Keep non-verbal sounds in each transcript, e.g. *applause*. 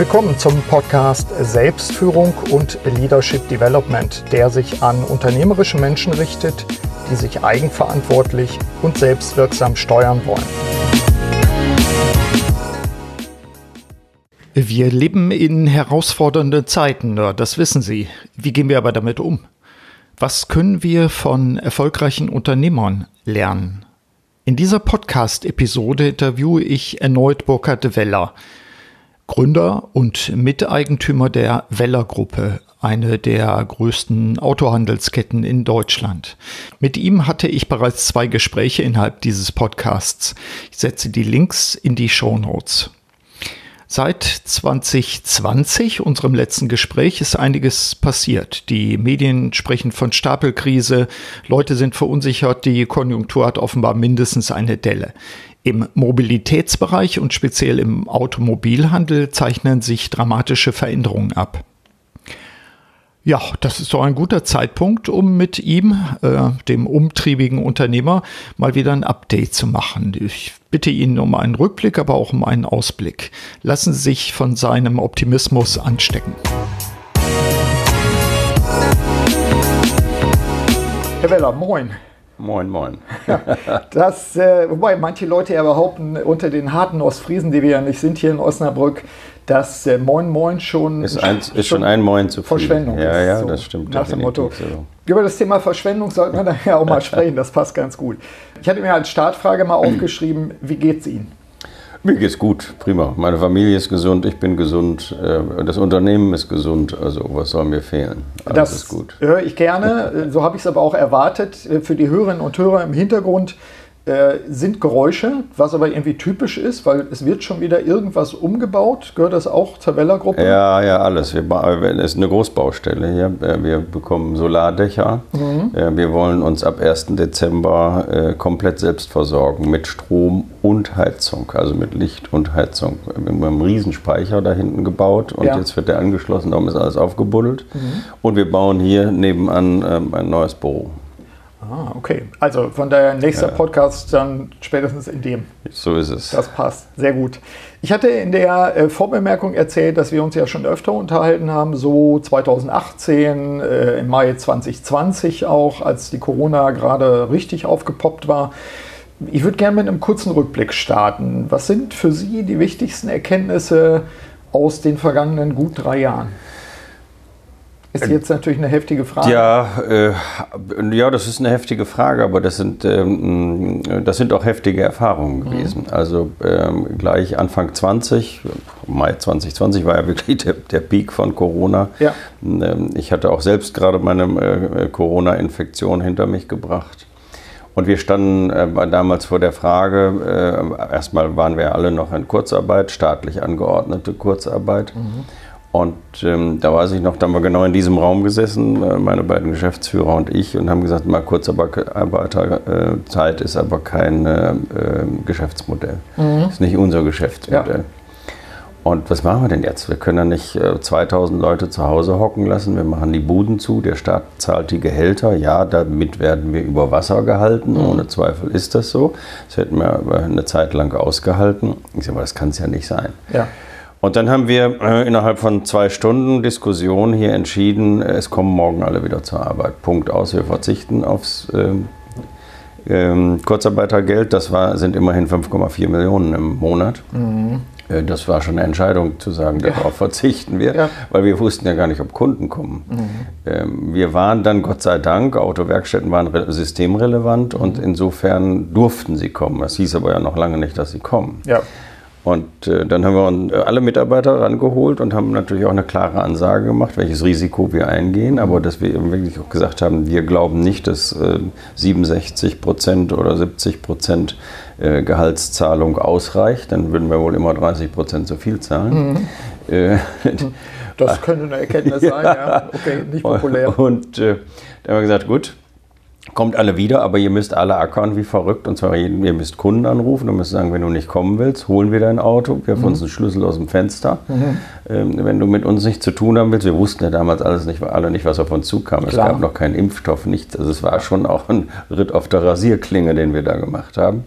Willkommen zum Podcast Selbstführung und Leadership Development, der sich an unternehmerische Menschen richtet, die sich eigenverantwortlich und selbstwirksam steuern wollen. Wir leben in herausfordernden Zeiten, das wissen Sie. Wie gehen wir aber damit um? Was können wir von erfolgreichen Unternehmern lernen? In dieser Podcast-Episode interviewe ich erneut Burkhard Weller, Gründer und Miteigentümer der Weller Gruppe, eine der größten Autohandelsketten in Deutschland. Mit ihm hatte ich bereits zwei Gespräche innerhalb dieses Podcasts. Ich setze die Links in die Show Notes. Seit 2020, unserem letzten Gespräch, ist einiges passiert. Die Medien sprechen von Stapelkrise, Leute sind verunsichert, die Konjunktur hat offenbar mindestens eine Delle. Im Mobilitätsbereich und speziell im Automobilhandel zeichnen sich dramatische Veränderungen ab. Ja, das ist doch ein guter Zeitpunkt, um mit ihm, äh, dem umtriebigen Unternehmer, mal wieder ein Update zu machen. Ich bitte ihn um einen Rückblick, aber auch um einen Ausblick. Lassen Sie sich von seinem Optimismus anstecken. Herr Weller, moin. Moin, moin. das, äh, wobei manche Leute ja behaupten, unter den harten Ostfriesen, die wir ja nicht sind hier in Osnabrück, dass äh, Moin Moin schon, ist, ein, ist schon ein Moin zu viel. Verschwendung ja, ist. Ja, so das stimmt. Nach dem Motto. So. Über das Thema Verschwendung sollten wir daher auch mal *laughs* sprechen, das passt ganz gut. Ich hatte mir als Startfrage mal *clears throat* aufgeschrieben, wie geht's Ihnen? Mir geht's gut, prima. Meine Familie ist gesund, ich bin gesund, äh, das Unternehmen ist gesund, also was soll mir fehlen? Alles das ist gut. höre ich gerne, so habe ich es aber auch erwartet. Für die Hörerinnen und Hörer im Hintergrund äh, sind Geräusche, was aber irgendwie typisch ist, weil es wird schon wieder irgendwas umgebaut. Gehört das auch zur Weller-Gruppe? Ja, ja, alles. Wir, es ist eine Großbaustelle hier. Äh, wir bekommen Solardächer. Mhm. Äh, wir wollen uns ab 1. Dezember komplett selbst versorgen mit Strom und Heizung, also mit Licht und Heizung. Wir haben einen Riesenspeicher da hinten gebaut und ja. jetzt wird der angeschlossen, darum ist alles aufgebuddelt. Mhm. Und wir bauen hier nebenan ähm, ein neues Büro. Ah, okay. Also von daher nächster ja. Podcast dann spätestens in dem. So ist es. Das passt. Sehr gut. Ich hatte in der äh, Vorbemerkung erzählt, dass wir uns ja schon öfter unterhalten haben, so 2018, äh, im Mai 2020 auch, als die Corona gerade richtig aufgepoppt war. Ich würde gerne mit einem kurzen Rückblick starten. Was sind für Sie die wichtigsten Erkenntnisse aus den vergangenen gut drei Jahren? Ist jetzt natürlich eine heftige Frage. Ja, äh, ja, das ist eine heftige Frage, aber das sind, ähm, das sind auch heftige Erfahrungen mhm. gewesen. Mhm. Also ähm, gleich Anfang 20, Mai 2020 war ja wirklich der, der Peak von Corona. Ja. Ähm, ich hatte auch selbst gerade meine äh, Corona-Infektion hinter mich gebracht. Und wir standen äh, damals vor der Frage, äh, erstmal waren wir alle noch in Kurzarbeit, staatlich angeordnete Kurzarbeit. Mhm. Und ähm, da weiß ich noch, da haben wir genau in diesem Raum gesessen, äh, meine beiden Geschäftsführer und ich, und haben gesagt, mal Kurzarbeiterzeit ist aber kein äh, Geschäftsmodell. Mhm. Ist nicht unser Geschäftsmodell. Ja. Und was machen wir denn jetzt? Wir können ja nicht äh, 2000 Leute zu Hause hocken lassen. Wir machen die Buden zu. Der Staat zahlt die Gehälter. Ja, damit werden wir über Wasser gehalten. Mhm. Ohne Zweifel ist das so. Das hätten wir eine Zeit lang ausgehalten. Ich sage, aber das kann es ja nicht sein. Ja. Und dann haben wir äh, innerhalb von zwei Stunden Diskussion hier entschieden, es kommen morgen alle wieder zur Arbeit. Punkt aus, wir verzichten aufs ähm, ähm, Kurzarbeitergeld. Das war, sind immerhin 5,4 Millionen im Monat. Mhm. Äh, das war schon eine Entscheidung zu sagen, darauf ja. verzichten wir, ja. weil wir wussten ja gar nicht, ob Kunden kommen. Mhm. Ähm, wir waren dann, Gott sei Dank, Autowerkstätten waren systemrelevant mhm. und insofern durften sie kommen. Das hieß aber ja noch lange nicht, dass sie kommen. Ja. Und äh, dann haben wir äh, alle Mitarbeiter rangeholt und haben natürlich auch eine klare Ansage gemacht, welches Risiko wir eingehen, aber dass wir eben wirklich auch gesagt haben, wir glauben nicht, dass äh, 67 Prozent oder 70 Prozent äh, Gehaltszahlung ausreicht, dann würden wir wohl immer 30 Prozent zu viel zahlen. Mhm. Äh, das könnte eine Erkenntnis *laughs* sein, ja. Okay, nicht populär. Und äh, dann haben wir gesagt, gut, kommt alle wieder, aber ihr müsst alle ackern wie verrückt. Und zwar, ihr müsst Kunden anrufen und müsst sagen, wenn du nicht kommen willst, holen wir dein Auto, wirf mhm. uns einen Schlüssel aus dem Fenster. Mhm. Ähm, wenn du mit uns nichts zu tun haben willst, wir wussten ja damals alles nicht, alle nicht, was auf uns zukam. Klar. Es gab noch keinen Impfstoff, nichts. Also es war schon auch ein Ritt auf der Rasierklinge, den wir da gemacht haben.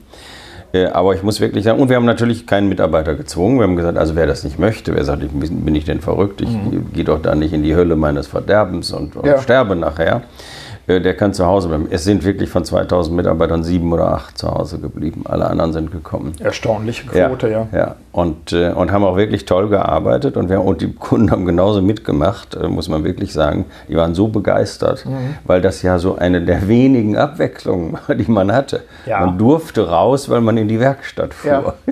Äh, aber ich muss wirklich sagen, und wir haben natürlich keinen Mitarbeiter gezwungen. Wir haben gesagt, also wer das nicht möchte, wer sagt, ich, bin ich denn verrückt, ich mhm. gehe doch da nicht in die Hölle meines Verderbens und, und ja. sterbe nachher. Der kann zu Hause bleiben. Es sind wirklich von 2000 Mitarbeitern sieben oder acht zu Hause geblieben. Alle anderen sind gekommen. Erstaunliche Quote, ja. Ja, ja. Und, äh, und haben auch wirklich toll gearbeitet. Und, wir, und die Kunden haben genauso mitgemacht, äh, muss man wirklich sagen. Die waren so begeistert, mhm. weil das ja so eine der wenigen Abwechslungen war, die man hatte. Ja. Man durfte raus, weil man in die Werkstatt fuhr. Ja. *laughs*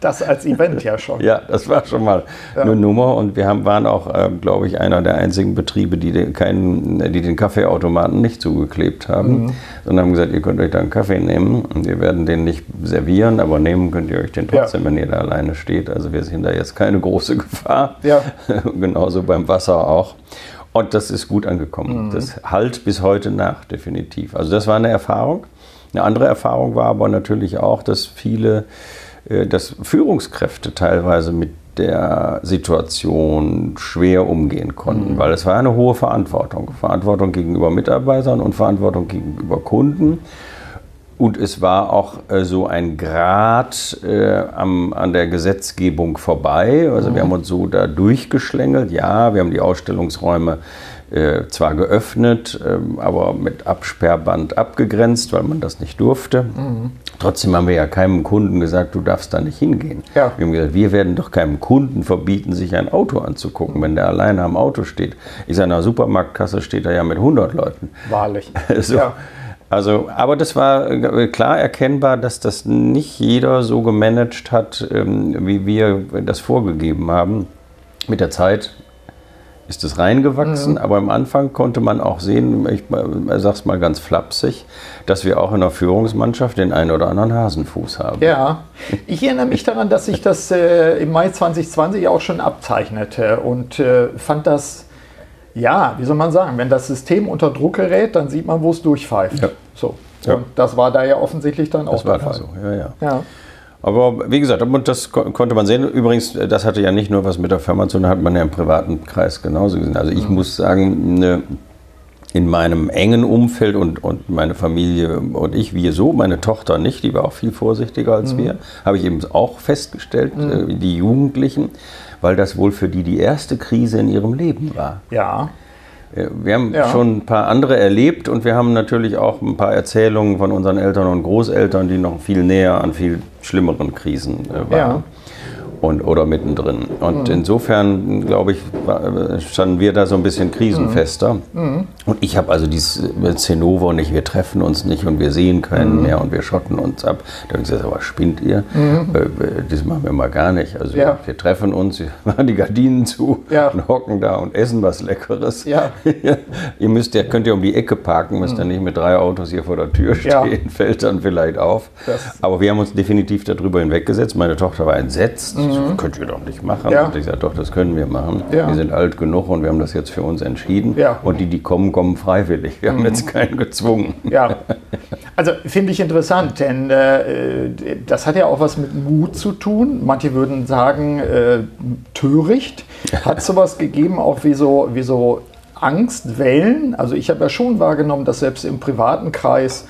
Das als Event ja schon. Ja, das war schon mal eine Nummer. Und wir haben, waren auch, äh, glaube ich, einer der einzigen Betriebe, die den, keinen, die den Kaffeeautomaten nicht zugeklebt haben, mhm. sondern haben gesagt, ihr könnt euch da einen Kaffee nehmen und wir werden den nicht servieren, aber nehmen könnt ihr euch den trotzdem, ja. wenn ihr da alleine steht. Also wir sehen da jetzt keine große *laughs* Gefahr. Ja. *laughs* Genauso beim Wasser auch. Und das ist gut angekommen. Mhm. Das halt bis heute nach, definitiv. Also das war eine Erfahrung. Eine andere Erfahrung war aber natürlich auch, dass viele, äh, dass Führungskräfte teilweise mit der Situation schwer umgehen konnten, mhm. weil es war eine hohe Verantwortung. Verantwortung gegenüber Mitarbeitern und Verantwortung gegenüber Kunden. Und es war auch äh, so ein Grad äh, am, an der Gesetzgebung vorbei. Also mhm. wir haben uns so da durchgeschlängelt. Ja, wir haben die Ausstellungsräume äh, zwar geöffnet, äh, aber mit Absperrband abgegrenzt, weil man das nicht durfte. Mhm. Trotzdem haben wir ja keinem Kunden gesagt, du darfst da nicht hingehen. Ja. Wir haben gesagt, wir werden doch keinem Kunden verbieten, sich ein Auto anzugucken, wenn der alleine am Auto steht. Ich sage, in der Supermarktkasse steht er ja mit 100 Leuten. Wahrlich. *laughs* so. Ja. Also, aber das war äh, klar erkennbar, dass das nicht jeder so gemanagt hat, ähm, wie wir das vorgegeben haben. Mit der Zeit ist es reingewachsen, mhm. aber am Anfang konnte man auch sehen, ich sage es mal ganz flapsig, dass wir auch in der Führungsmannschaft den einen oder anderen Hasenfuß haben. Ja, ich erinnere mich daran, dass sich das äh, im Mai 2020 auch schon abzeichnete und äh, fand das, ja, wie soll man sagen, wenn das System unter Druck gerät, dann sieht man, wo es durchpfeift. Ja. So. Ja. Und das war da ja offensichtlich dann auch das der Fall. So. Ja, ja. Aber wie gesagt, das konnte man sehen. Übrigens, das hatte ja nicht nur was mit der Firma zu tun, hat man ja im privaten Kreis genauso gesehen. Also ich mhm. muss sagen, ne, in meinem engen Umfeld und, und meine Familie und ich, wir so, meine Tochter nicht, die war auch viel vorsichtiger als mhm. wir, habe ich eben auch festgestellt, mhm. Äh, die Jugendlichen, weil das wohl für die die erste Krise in ihrem Leben war. Ja. Wir haben ja. schon ein paar andere erlebt und wir haben natürlich auch ein paar Erzählungen von unseren Eltern und Großeltern, die noch viel näher an viel schlimmeren Krisen äh, waren. Ja und, oder mittendrin. Und mhm. insofern, glaube ich, standen wir da so ein bisschen krisenfester. Mhm. mhm. Und ich habe also dieses Zinnover nicht, wir treffen uns nicht und wir sehen keinen mhm. mehr und wir schotten uns ab. Da habe ich gesagt, aber spinnt ihr? Mhm. Äh, das machen wir mal gar nicht. Also ja. wir treffen uns, wir *laughs* machen die Gardinen zu ja. und hocken da und essen was Leckeres. Ja. *laughs* ihr müsst ja, könnt ihr um die Ecke parken, müsst ihr mhm. nicht mit drei Autos hier vor der Tür stehen, *laughs* fällt dann vielleicht auf. Das aber wir haben uns definitiv darüber hinweggesetzt. Meine Tochter war entsetzt. Mhm mhm. könnt ihr doch nicht machen. Ja. Und ich sage, doch, das können wir machen. Ja. Wir sind alt genug und wir haben das jetzt für uns entschieden. Ja. Und die, die kommen, kommen freiwillig. Wir mhm. haben jetzt keinen gezwungen. Ja, *laughs* also finde ich interessant, denn äh, das hat ja auch was mit Mut zu tun. Manche würden sagen, äh, töricht. Hat *laughs* sowas gegeben, auch wie so, wie so Angstwellen? Also ich habe ja schon wahrgenommen, dass selbst im privaten Kreis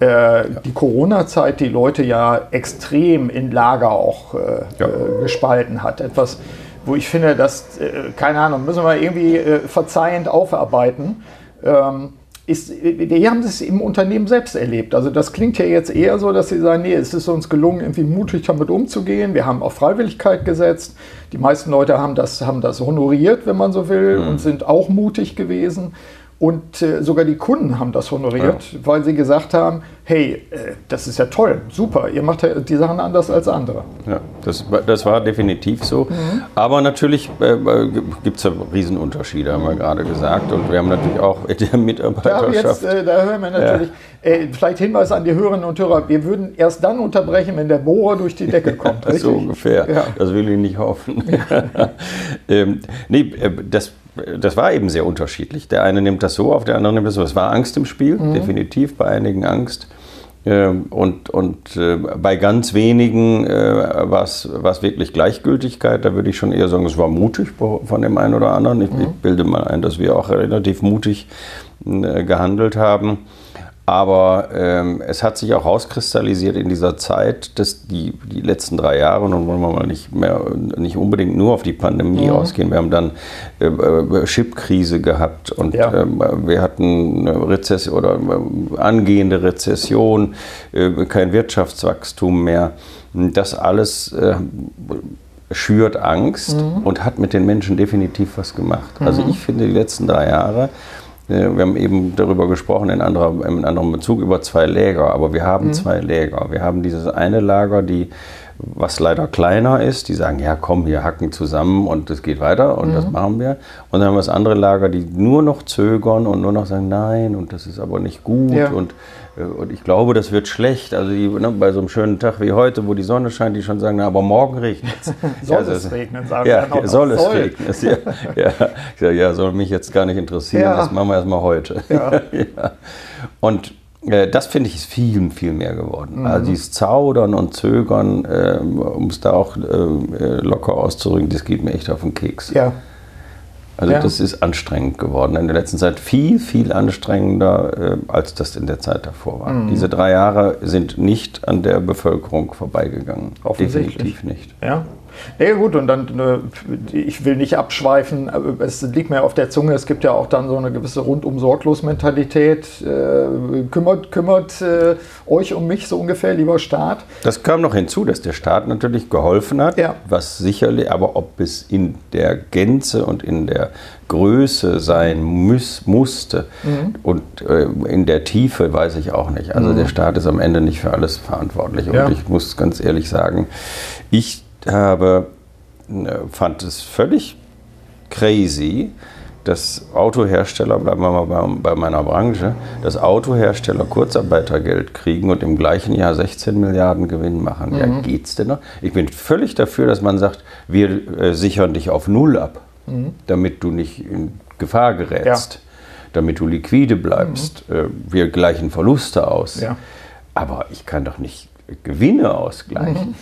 äh, die Corona-Zeit die Leute ja extrem in Lager auch äh, ja. äh, gespalten hat. Etwas, wo ich finde, dass, äh, keine Ahnung, müssen wir irgendwie verzeihend aufarbeiten. Ähm, ist, die haben es im Unternehmen selbst erlebt. Also das klingt ja jetzt eher so, dass sie sagen, nee, es ist uns gelungen, irgendwie mutig damit umzugehen. Wir haben auf Freiwilligkeit gesetzt. Die meisten Leute haben das, haben das honoriert, wenn man so will, mhm. und sind auch mutig gewesen. Und äh, sogar die Kunden haben das honoriert, ja. weil sie gesagt haben, hey, äh, das ist ja toll, super, ihr macht ja die Sachen anders als andere. Ja, das, das war definitiv so. Mhm. Aber natürlich äh, äh gibt es ja Riesenunterschiede, haben wir gerade gesagt. Und wir haben natürlich auch in der Mitarbeiterschaft... Da, jetzt, da hören wir natürlich, ja. äh, vielleicht Hinweis an die Hörerinnen und Hörer, wir würden erst dann unterbrechen, wenn der Bohrer durch die Decke *laughs* kommt. so ungefähr, ja. das will ich nicht hoffen. *laughs* *laughs* ähm, nee, das das war eben sehr unterschiedlich. Der eine nimmt das so auf, der andere nimmt das so. Es war Angst im Spiel, mhm. definitiv, bei einigen Angst. Ähm, und, und äh, bei ganz wenigen äh, war es wirklich Gleichgültigkeit. Da würde ich schon eher sagen, es war mutig von dem einen oder anderen. Ich, mhm. ich bilde mal ein, dass wir auch relativ mutig äh, gehandelt haben. Aber ähm, es hat sich auch rauskristallisiert in dieser Zeit, dass die, die letzten drei Jahre, nun wollen wir mal nicht mehr, nicht unbedingt nur auf die Pandemie mhm. ausgehen. Wir haben dann äh, äh, Chipkrise gehabt und ja. äh, wir hatten eine Rezession oder äh, angehende Rezession, äh, kein Wirtschaftswachstum mehr. Das alles äh, schürt Angst mhm. und hat mit den Menschen definitiv was gemacht. Also mhm. Also ich finde die letzten drei Jahre wir haben eben darüber gesprochen in, anderer, in anderem Bezug über zwei Läger, aber wir haben mhm. zwei Läger. Wir haben dieses eine Lager, die was leider kleiner ist, die sagen, ja komm, wir hacken zusammen und es geht weiter und mhm. das machen wir. Und dann haben wir das andere Lager, die nur noch zögern und nur noch sagen, nein und das ist aber nicht gut ja. und, und ich glaube, das wird schlecht. Also die, ne, bei so einem schönen Tag wie heute, wo die Sonne scheint, die schon sagen, na, aber morgen regnet es. *laughs* soll ja, es regnen, sagen ja, wir soll es soll. regnen. Ja, ja, ja, ja, soll mich jetzt gar nicht interessieren, das machen wir erstmal heute. *laughs* Ja. Und äh, das finde ich ist viel, viel mehr geworden. Mhm. Also dieses Zaudern und Zögern, äh, um es da auch äh, locker auszudrücken, das geht mir echt auf den Keks. Ja. Also ja. das ist anstrengend geworden. In der letzten Zeit viel, viel anstrengender, äh, als das in der Zeit davor war. Mhm. Diese drei Jahre sind nicht an der Bevölkerung vorbeigegangen. Definitiv nicht. Ja. Nee, gut, und dann, äh, ich will nicht abschweifen, es liegt mir auf der Zunge, es gibt ja auch dann so eine gewisse Rundum-Sorglos-Mentalität. Äh, kümmert kümmert äh, euch um mich so ungefähr, lieber Staat? Das kam noch hinzu, dass der Staat natürlich geholfen hat, ja. was sicherlich, aber ob es in der Gänze und in der Größe sein muss, musste mhm. und äh, in der Tiefe weiß ich auch nicht. Also mhm. der Staat ist am Ende nicht für alles verantwortlich. Und ja. ich muss ganz ehrlich sagen, ich habe, äh, fand es völlig crazy, dass Autohersteller, bleiben wir mal bei, meiner Branche, dass Autohersteller Kurzarbeitergeld kriegen und im gleichen Jahr 16 Milliarden Gewinn machen. Mhm. Ja, geht's denn noch? Ich bin völlig dafür, dass man sagt, wir äh, sichern dich auf Null ab, mhm. damit du nicht in Gefahr gerätst, ja. damit du liquide bleibst. Mhm. Äh, wir gleichen Verluste aus. Ja. Aber ich kann doch nicht Gewinne ausgleichen.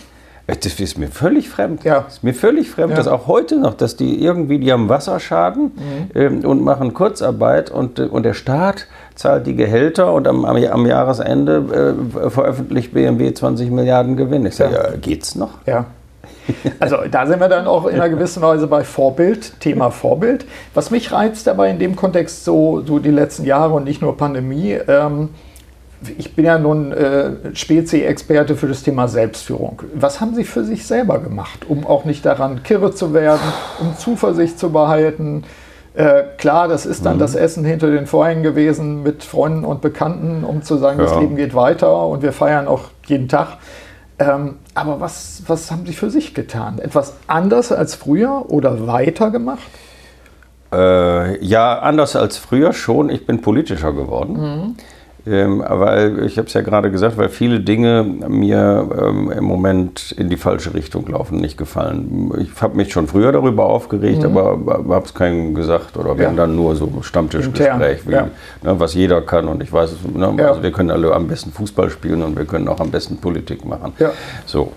Mhm. Das ist mir völlig fremd. Ja. Das ist mir völlig fremd, ja. dass auch heute noch, dass die irgendwie, die haben Wasserschaden mhm. ähm, und machen Kurzarbeit und, äh, und der Staat zahlt die Gehälter und am, am, am Jahresende äh, veröffentlicht BMW 20 Milliarden Gewinn. Ich sage, ja. ja, geht's noch? Ja. Also da sind wir dann auch in einer gewissen Weise bei Vorbild, Thema Vorbild. Was mich reizt dabei in dem Kontext so, so die letzten Jahre und nicht nur Pandemie, ähm, ich bin ja nun äh, Spezi-Experte für das Thema Selbstführung. Was haben Sie für sich selber gemacht, um auch nicht daran kirre zu werden, um Zuversicht zu behalten? Äh, klar, das ist dann mhm. das Essen hinter den Vorhängen gewesen mit Freunden und Bekannten, um zu sagen, ja. das Leben geht weiter und wir feiern auch jeden Tag. Ähm, aber was, was haben Sie für sich getan? Etwas anders als früher oder weiter gemacht? Äh, ja, anders als früher schon. Ich bin politischer geworden. Mhm. Ähm, weil ich habe es ja gerade gesagt, weil viele Dinge mir ähm, im Moment in die falsche Richtung laufen, nicht gefallen. Ich habe mich schon früher darüber aufgeregt, mhm. aber habe es keinem gesagt oder wir ja. haben dann nur so Stammtischgespräch, ja. ne, was jeder kann und ich weiß es, ne, ja. also wir können alle am besten Fußball spielen und wir können auch am besten Politik machen. So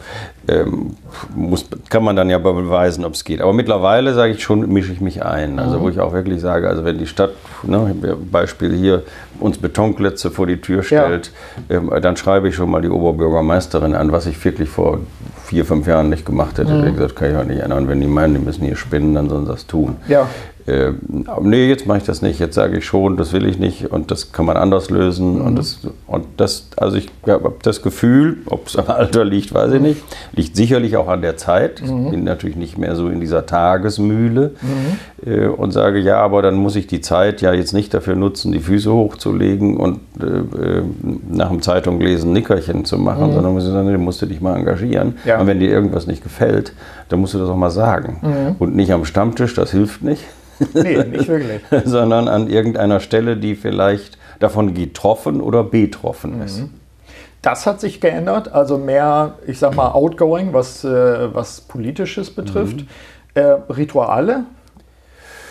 ähm, muss, kann man dann ja beweisen, ob es geht. Aber mittlerweile sage ich schon, mische ich mich ein. Also mhm. wo ich auch wirklich sage, also wenn die Stadt, ne, Beispiel hier, uns Betonklötze vor die Tür stellt, ja. ähm, dann schreibe ich schon mal die Oberbürgermeisterin an, was ich wirklich vor vier, fünf Jahren nicht gemacht hätte. Mhm. Ich gesagt, kann ich auch nicht ändern. Wenn die meinen, die müssen hier spinnen, dann sollen sie das tun. Ja. Äh, nee, jetzt mache ich das nicht. Jetzt sage ich schon, das will ich nicht und das kann man anders lösen. Mhm. Und, das, und das, also ich habe das Gefühl, ob es am Alter liegt, weiß ich nicht, liegt sicherlich auch an der Zeit. Ich mhm. bin natürlich nicht mehr so in dieser Tagesmühle mhm. äh, und sage, ja, aber dann muss ich die Zeit ja jetzt nicht dafür nutzen, die Füße hochzulegen und äh, äh nach dem Zeitung lesen Nickerchen zu machen, mhm. sondern muss ich sagen, du musst dich mal engagieren. Ja. Und wenn dir irgendwas nicht gefällt, dann musst du das auch mal sagen. Mhm. Und nicht am Stammtisch, das hilft nicht. *laughs* Nee, nicht wirklich. *laughs* sondern an irgendeiner Stelle, die vielleicht davon getroffen oder betroffen ist. Mhm. Das hat sich geändert, also mehr, ich sag mal, outgoing, was, äh, was Politisches betrifft. Mhm. Äh, Rituale,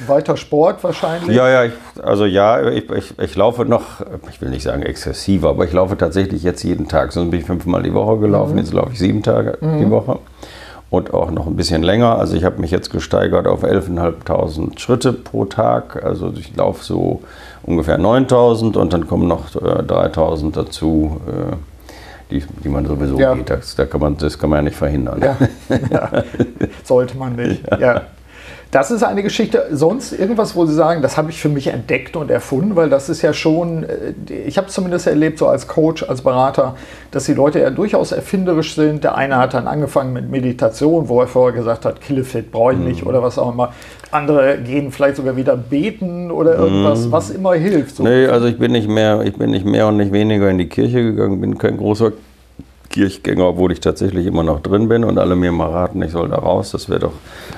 weiter Sport wahrscheinlich? Ja, ja, ich, also ja, ich, ich, ich, laufe noch, ich will nicht sagen exzessiver, aber ich laufe tatsächlich jetzt jeden Tag. Sonst bin ich fünfmal die Woche gelaufen, mhm. jetzt laufe ich sieben Tage mhm. die Woche. Und auch noch ein bisschen länger. Also ich habe mich jetzt gesteigert auf 11.500 Schritte pro Tag. Also ich laufe so ungefähr 9.000 und dann kommen noch äh, 3.000 dazu. Äh, die, die man sowieso ja. geht. Das, da kann man, das kann man ja nicht verhindern. Ja. *laughs* ja. Sollte man nicht. ja. Das ist eine Geschichte. Sonst irgendwas, wo Sie sagen, das habe ich für mich entdeckt und erfunden, weil das ist ja schon, äh, ich habe zumindest erlebt, so als Coach, als Berater, dass die Leute ja durchaus erfinderisch sind. Der eine hat dann angefangen mit Meditation, wo er vorher gesagt hat, Killefit brauche ich nicht mhm. oder was auch immer. Andere gehen vielleicht sogar wieder beten oder irgendwas, mhm. was immer hilft. So. Nee, also ich bin nicht mehr, ich bin nicht mehr und nicht weniger in die Kirche gegangen, bin kein großer Kirchgänger, obwohl ich tatsächlich immer noch drin bin und alle mir mal raten, ich soll da raus. Das wäre doch,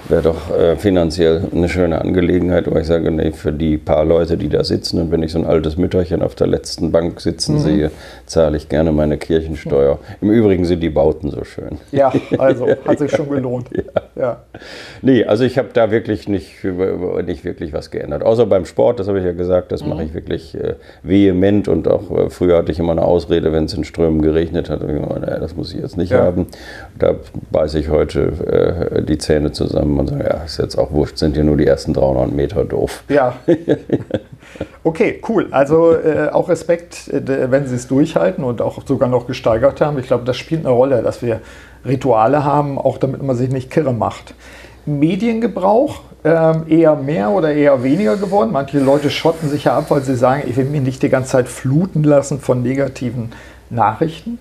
wär doch äh, finanziell eine schöne Angelegenheit. Aber ich sage, nee, für die paar Leute, die da sitzen und wenn ich so ein altes Mütterchen auf der letzten Bank sitzen mhm. sehe, zahle ich gerne meine Kirchensteuer. Im Übrigen sind die Bauten so schön. Ja, also *laughs* hat sich schon gelohnt. Ja. ja. Nee, also ich habe da wirklich nicht, nicht wirklich was geändert. Außer beim Sport, das habe ich ja gesagt, das mhm. mache ich wirklich äh, vehement und auch äh, früher hatte ich immer eine Ausrede, wenn es in Strömen geregnet hat naja, das muss ich jetzt nicht ja. haben. Da beiße ich heute äh, die Zähne zusammen und sage, ja, ist jetzt auch wurscht, sind ja nur die ersten 300 Meter doof. Ja. *laughs* Okay, cool. Also äh, auch Respekt, äh, wenn Sie es durchhalten und auch sogar noch gesteigert haben. Ich glaube, das spielt eine Rolle, dass wir Rituale haben, auch damit man sich nicht kirre macht. Mediengebrauch, ähm, eher mehr oder eher weniger geworden. Manche Leute schotten sich ja ab, weil sie sagen, ich will mich nicht die ganze Zeit fluten lassen von negativen Nachrichten.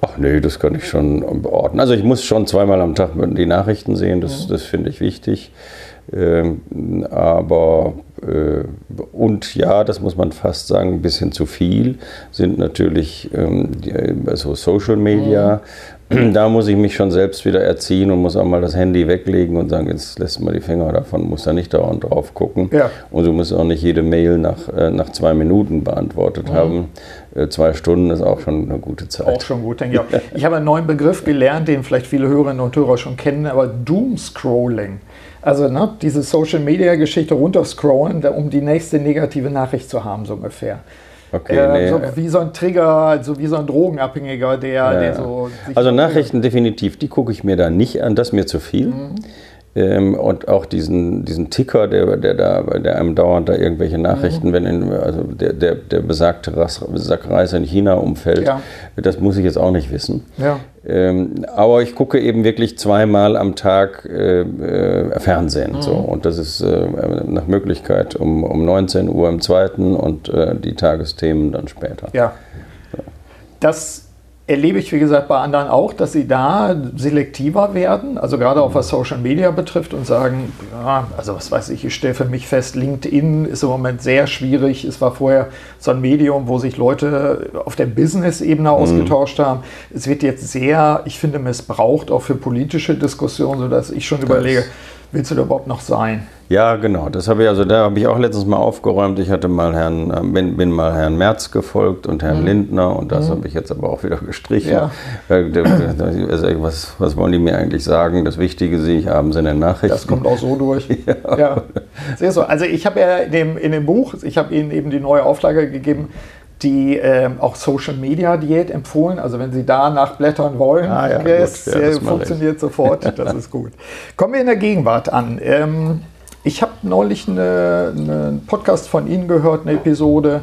Ach nee, das kann ich schon beordnen. Also ich muss schon zweimal am Tag die Nachrichten sehen, das, das finde ich wichtig. Ähm, aber äh, und ja, das muss man fast sagen, ein bisschen zu viel sind natürlich ähm, die, also Social Media, da muss ich mich schon selbst wieder erziehen und muss auch mal das Handy weglegen und sagen, jetzt lässt mal die Finger davon, muss da nicht dauernd drauf gucken. Ja. Und du musst auch nicht jede Mail nach, äh, nach zwei Minuten beantwortet mhm. haben. Äh, zwei Stunden ist auch schon eine gute Zeit. Auch schon gut, denke ich auch. Ich habe einen neuen Begriff gelernt, den vielleicht viele Hörerinnen und Hörer schon kennen, aber Doomscrolling. Also ne, diese Social-Media-Geschichte runterscrollen, um die nächste negative Nachricht zu haben, so ungefähr. Okay, äh, nee. so wie so ein Trigger, also wie so ein Drogenabhängiger, der, ja, der so. also Nachrichten definitiv, die gucke ich mir da nicht an, das ist mir zu viel. Mhm. Ähm, und auch diesen, diesen Ticker, der, der, da, der einem dauernd da irgendwelche Nachrichten, mhm. wenn in, also der, der, der besagte Sackreis in China umfällt, ja. das muss ich jetzt auch nicht wissen. Ja. Ähm, aber ich gucke eben wirklich zweimal am Tag äh, äh, Fernsehen. Mhm. So. Und das ist äh, nach Möglichkeit um, um 19 Uhr im zweiten und äh, die Tagesthemen dann später. Ja. Das erlebe ich, wie gesagt, bei anderen auch, dass sie da selektiver werden, also gerade auch was Social Media betrifft und sagen, ja, also was weiß ich, ich stelle für mich fest, LinkedIn ist im Moment sehr schwierig. Es war vorher so ein Medium, wo sich Leute auf der Business-Ebene mhm. ausgetauscht haben. Es wird jetzt sehr, ich finde, missbraucht, auch für politische Diskussionen, sodass ich schon das überlege, willst du da überhaupt noch sein? Ja, genau. Das habe ich also, da habe ich auch letztens mal aufgeräumt. Ich hatte mal Herrn, äh, bin, bin mal Herrn Merz gefolgt und Herrn mhm. Lindner und das mhm. habe ich jetzt aber auch *laughs* wieder gestrichen. Ja. Also, was, was wollen die mir eigentlich sagen? Das Wichtige sehe ich abends in den Nachrichten. Das kommt auch so durch. *laughs* ja. ja. Sehr so. Also ich habe ja in dem, in dem Buch, ich habe Ihnen eben die neue Auflage gegeben, die äh, auch Social Media Diät empfohlen. Also wenn Sie da nachblättern wollen, ah, ja, yes, ja, das funktioniert sofort. *laughs* Das ist gut. Kommen wir in der Gegenwart an. Ähm, ich habe neulich einen Podcast von Ihnen gehört, eine Episode.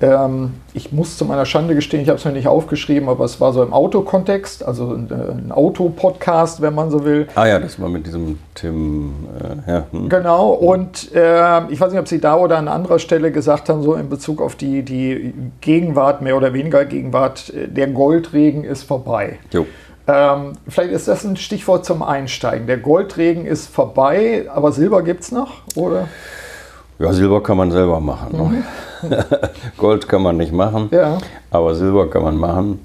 Ähm, ich muss zu meiner Schande gestehen, ich habe es mir nicht aufgeschrieben, aber es war so im Autokontext, also ein, ein Autopodcast, wenn man so will. Ah ja, das war mit diesem Tim. Äh, ja. Hm. Genau, und äh, ich weiß nicht, ob Sie da oder an anderer Stelle gesagt haben, so in Bezug auf die, die Gegenwart, mehr oder weniger Gegenwart, äh, der Goldregen ist vorbei. Jo. Ähm, vielleicht ist das ein Stichwort zum Einsteigen. Der Goldregen ist vorbei, aber Silber gibt es noch, oder? Ja, Silber kann man selber machen. Mhm. Ne? *laughs* Gold kann man nicht machen, ja. aber Silber kann man machen.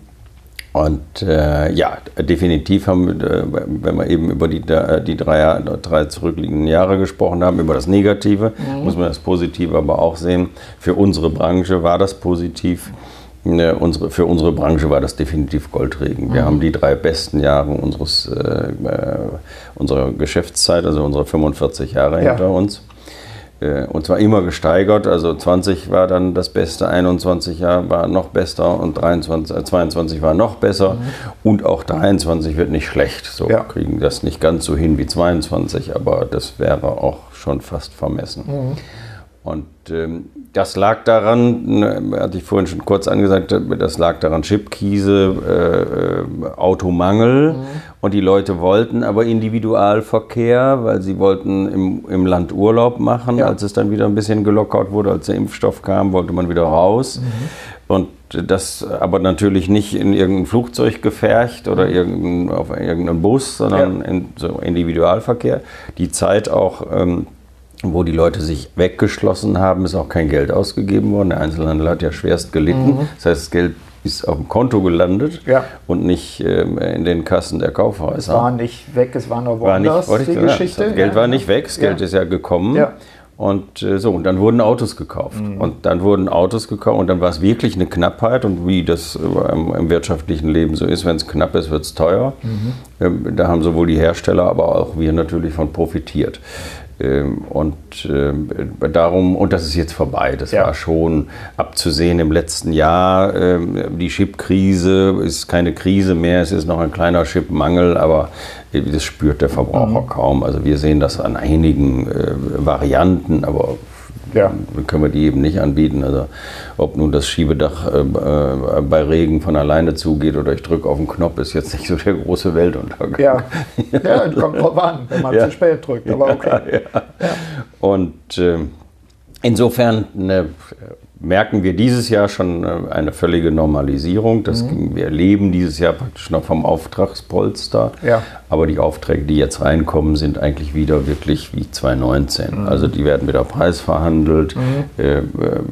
Und äh, ja, definitiv haben wir, äh, wenn wir eben über die, die drei, drei zurückliegenden Jahre gesprochen haben, über das Negative, mhm. muss man das Positive aber auch sehen. Für unsere Branche war das positiv. Ne, unsere, für unsere Branche war das definitiv Goldregen. Wir mhm. haben die drei besten Jahre unseres, äh, äh unserer Geschäftszeit, also unsere 45 Jahre ja. hinter uns. Äh, und zwar immer gesteigert. Also 20 war dann das Beste, 21 Jahre war noch besser und 23, äh, 22 war noch besser. Mhm. Und auch 23 wird nicht schlecht. So ja. kriegen das nicht ganz so hin wie 22, aber das wäre auch schon fast vermessen. Mhm. Und ähm, das lag daran, ne, hatte ich vorhin schon kurz angesagt, das lag daran, Chipkrise, äh, äh, Automangel. Mhm. Und die Leute wollten aber Individualverkehr, weil sie wollten im, im Land Urlaub machen. Ja. Als es dann wieder ein bisschen gelockert wurde, als der Impfstoff kam, wollte man wieder raus. Mhm. Und das aber natürlich nicht in irgendein Flugzeug gefercht oder mhm. irgendein, auf irgendeinen Bus, sondern ja. in so Individualverkehr. Die Zeit auch. Ähm, wo die Leute sich weggeschlossen haben, ist auch kein Geld ausgegeben worden. Der Einzelhandel hat ja schwerst gelitten. Mhm. Das heißt, das Geld ist auf dem Konto gelandet ja. und nicht ähm, in den Kassen der Kaufhäuser. Es war nicht weg, es war nur woanders, war nicht, die Geschichte. Das Geld ja. war nicht weg, das Geld ja. ist ja gekommen. Und äh, so, und dann wurden Autos gekauft. Mhm. Und dann wurden Autos gekauft und dann war es wirklich eine Knappheit. Und wie das äh, im, im, wirtschaftlichen Leben so ist, wenn es knapp ist, wird es teuer. Mhm. Ähm, da haben sowohl die Hersteller, aber auch wir natürlich von profitiert. Ähm, und ähm, darum, und das ist jetzt vorbei, das ja. war schon abzusehen im letzten Jahr. Ähm, die Chipkrise ist keine Krise mehr, es ist noch ein kleiner Chipmangel, aber das spürt der Verbraucher mhm. kaum. Also wir sehen das an einigen äh, Varianten, aber ja. können wir die eben nicht anbieten. Also ob nun das Schiebedach äh, äh, bei Regen von alleine zugeht oder ich drücke auf den Knopf, ist jetzt nicht so der große Weltuntergang. Ja, *laughs* ja kommt drauf an, wenn man ja. zu spät drückt, aber okay. Ja, Und äh, insofern ne, merken wir dieses Jahr schon äh, eine völlige Normalisierung. Das mhm. wir leben dieses Jahr praktisch noch vom Auftragspolster. Ja. Aber die Aufträge, die jetzt reinkommen, sind eigentlich wieder wirklich wie 2019. Mhm. Also die werden wieder preisverhandelt. Mhm. Äh,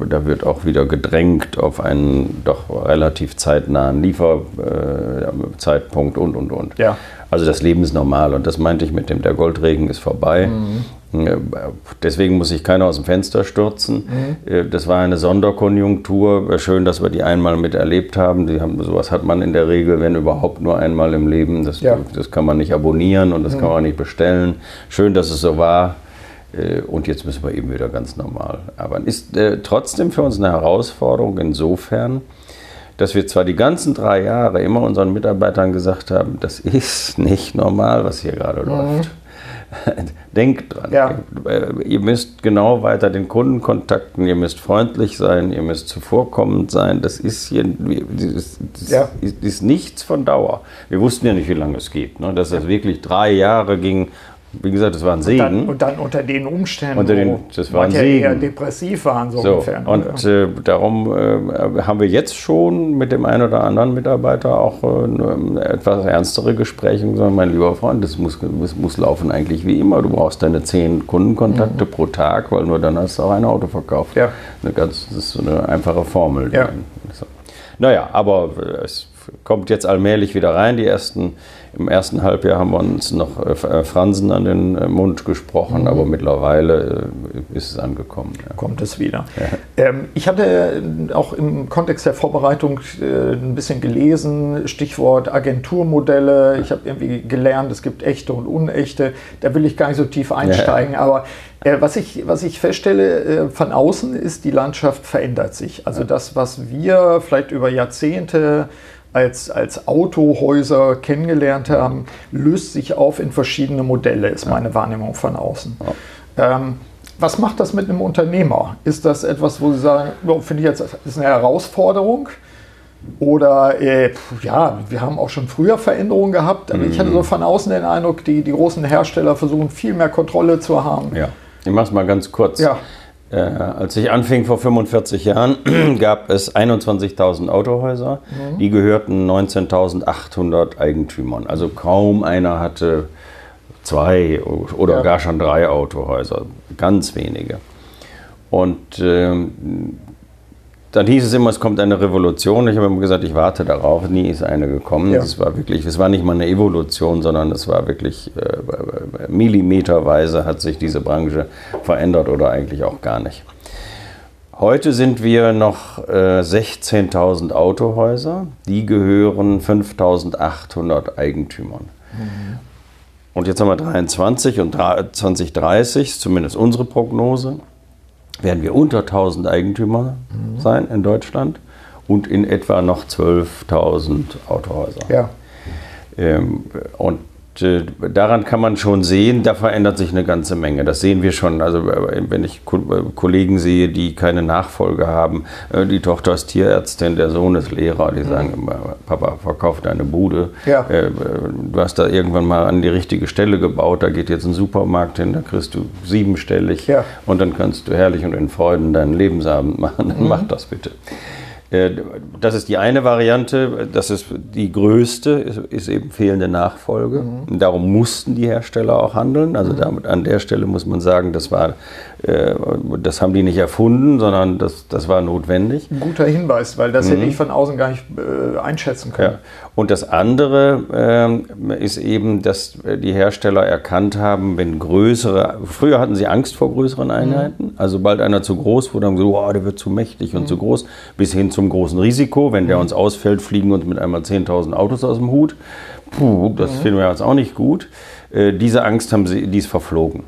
da wird auch wieder gedrängt auf einen doch relativ zeitnahen Lieferzeitpunkt und, und, und. Ja. Also das Leben ist normal und das meinte ich mit dem, der Goldregen ist vorbei. Mhm. Deswegen muss sich keiner aus dem Fenster stürzen. Mhm. Äh, das war eine Sonderkonjunktur. Schön, dass wir die einmal miterlebt haben. Die haben. Sowas hat man in der Regel, wenn überhaupt, nur einmal im Leben. Das, ja. das kann man nicht abonnieren und das mhm. kann man nicht bestellen. Schön, dass es so war. Äh, und jetzt müssen wir eben wieder ganz normal arbeiten. Ist äh, trotzdem für uns eine Herausforderung insofern, dass wir zwar die ganzen drei Jahre immer unseren Mitarbeitern gesagt haben, das ist nicht normal, was hier gerade mhm. läuft. *laughs* Denkt dran. Ja. Ihr müsst genau weiter den Kunden kontakten, ihr müsst freundlich sein, ihr müsst zuvorkommend sein. Das ist hier das, das ja. ist, ist, nichts von Dauer. Wir wussten ja nicht, wie lange es geht. Ne? Dass das wirklich drei Jahre ging wie gesagt, das war ein Segen. Und dann, und dann unter den Umständen, unter den, das war ein Segen. eher depressiv waren, so, so ungefähr. Und äh, darum äh, haben wir jetzt schon mit dem einen oder anderen Mitarbeiter auch äh, etwas ernstere Gespräche und gesagt, mein lieber Freund, das muss, das muss laufen eigentlich wie immer. Du brauchst deine zehn Kundenkontakte mhm. pro Tag, weil nur dann hast du auch ein Auto verkauft. Ja. Eine ganz, das ist so eine einfache Formel. Ja. Naja, aber es kommt jetzt allmählich wieder rein. Die ersten im ersten Halbjahr haben wir uns noch äh, äh, Fransen an den äh, Mund gesprochen, mhm. aber mittlerweile ist es angekommen. Ja. Kommt es wieder. Ja. Ähm, ich hatte auch im Kontext der Vorbereitung ein bisschen gelesen, Stichwort Agenturmodelle. Ich habe irgendwie gelernt, es gibt echte und unechte. Da will ich gar nicht so tief einsteigen, ja. aber was, ich, was ich feststelle von außen ist, die Landschaft verändert sich. Also das, was wir vielleicht über Jahrzehnte als, als Autohäuser kennengelernt haben, löst sich auf in verschiedene Modelle, ist meine Wahrnehmung von außen. Ja. Ähm, was macht das mit einem Unternehmer? Ist das etwas, wo Sie sagen, oh, finde ich jetzt, ist eine Herausforderung? Oder äh, ja, wir haben auch schon früher Veränderungen gehabt, aber mhm. ich hatte so mhm. von außen den Eindruck, die, die großen Hersteller versuchen viel mehr Kontrolle zu haben. Ja, ich mache es mal ganz kurz. Ja. Äh, als ich anfing vor 45 Jahren, *clears throat* gab es 21.000 Autohäuser. Mhm. Die gehörten 19.800 Eigentümern. Also kaum einer hatte zwei oder ja. gar schon drei Autohäuser. Ganz wenige. Und ähm, dann hieß es immer, es kommt eine Revolution. Ich habe immer gesagt, ich warte darauf. Nie ist eine gekommen. Es ja. war wirklich, es war nicht mal eine Evolution, sondern es war wirklich äh, millimeterweise hat sich diese Branche verändert oder eigentlich auch gar nicht. Heute sind wir noch äh, 16.000 Autohäuser. Die gehören 5.800 Eigentümern. Mhm. Und jetzt haben wir 23 und 2030, zumindest unsere Prognose werden wir unter 1000 Eigentümer mhm. sein in Deutschland und in etwa noch 12.000 Autohäuser. Ja. Ähm, und daran kann man schon sehen, da verändert sich eine ganze Menge. Das sehen wir schon. Also äh, wenn ich äh, Kollegen sehe, die keine Nachfolge haben, die Tochter ist Tierärztin, der Sohn ist Lehrer, die sagen immer, Papa, verkauf deine Bude. Ja. Du hast da irgendwann mal an die richtige Stelle gebaut, da geht jetzt ein Supermarkt hin, da kriegst du siebenstellig ja. und dann kannst du herrlich und in Freuden deinen Lebensabend machen. Dann mhm. mach das bitte. Äh, das ist die eine Variante, das ist die größte, ist eben fehlende Nachfolge. Mhm. Darum mussten die Hersteller auch handeln. Also mhm. damit, an der Stelle muss man sagen, das, war, das haben die nicht erfunden, sondern das, das war notwendig. Ein guter Hinweis, weil das mhm. hätte ich von außen gar nicht äh, einschätzen können. Ja. Und das andere äh, ist eben, dass die Hersteller erkannt haben, wenn größere, früher hatten sie Angst vor größeren mhm. Einheiten, also sobald einer zu groß wurde, haben sie gesagt, oh, der wird zu mächtig und zu mhm. groß, bis hin zum großen Risiko. Wenn der mhm. uns ausfällt, fliegen uns mit einmal 10.000 Autos aus dem Hut. Puh, das finden wir jetzt auch nicht gut. Äh, diese Angst haben sie, die ist verflogen.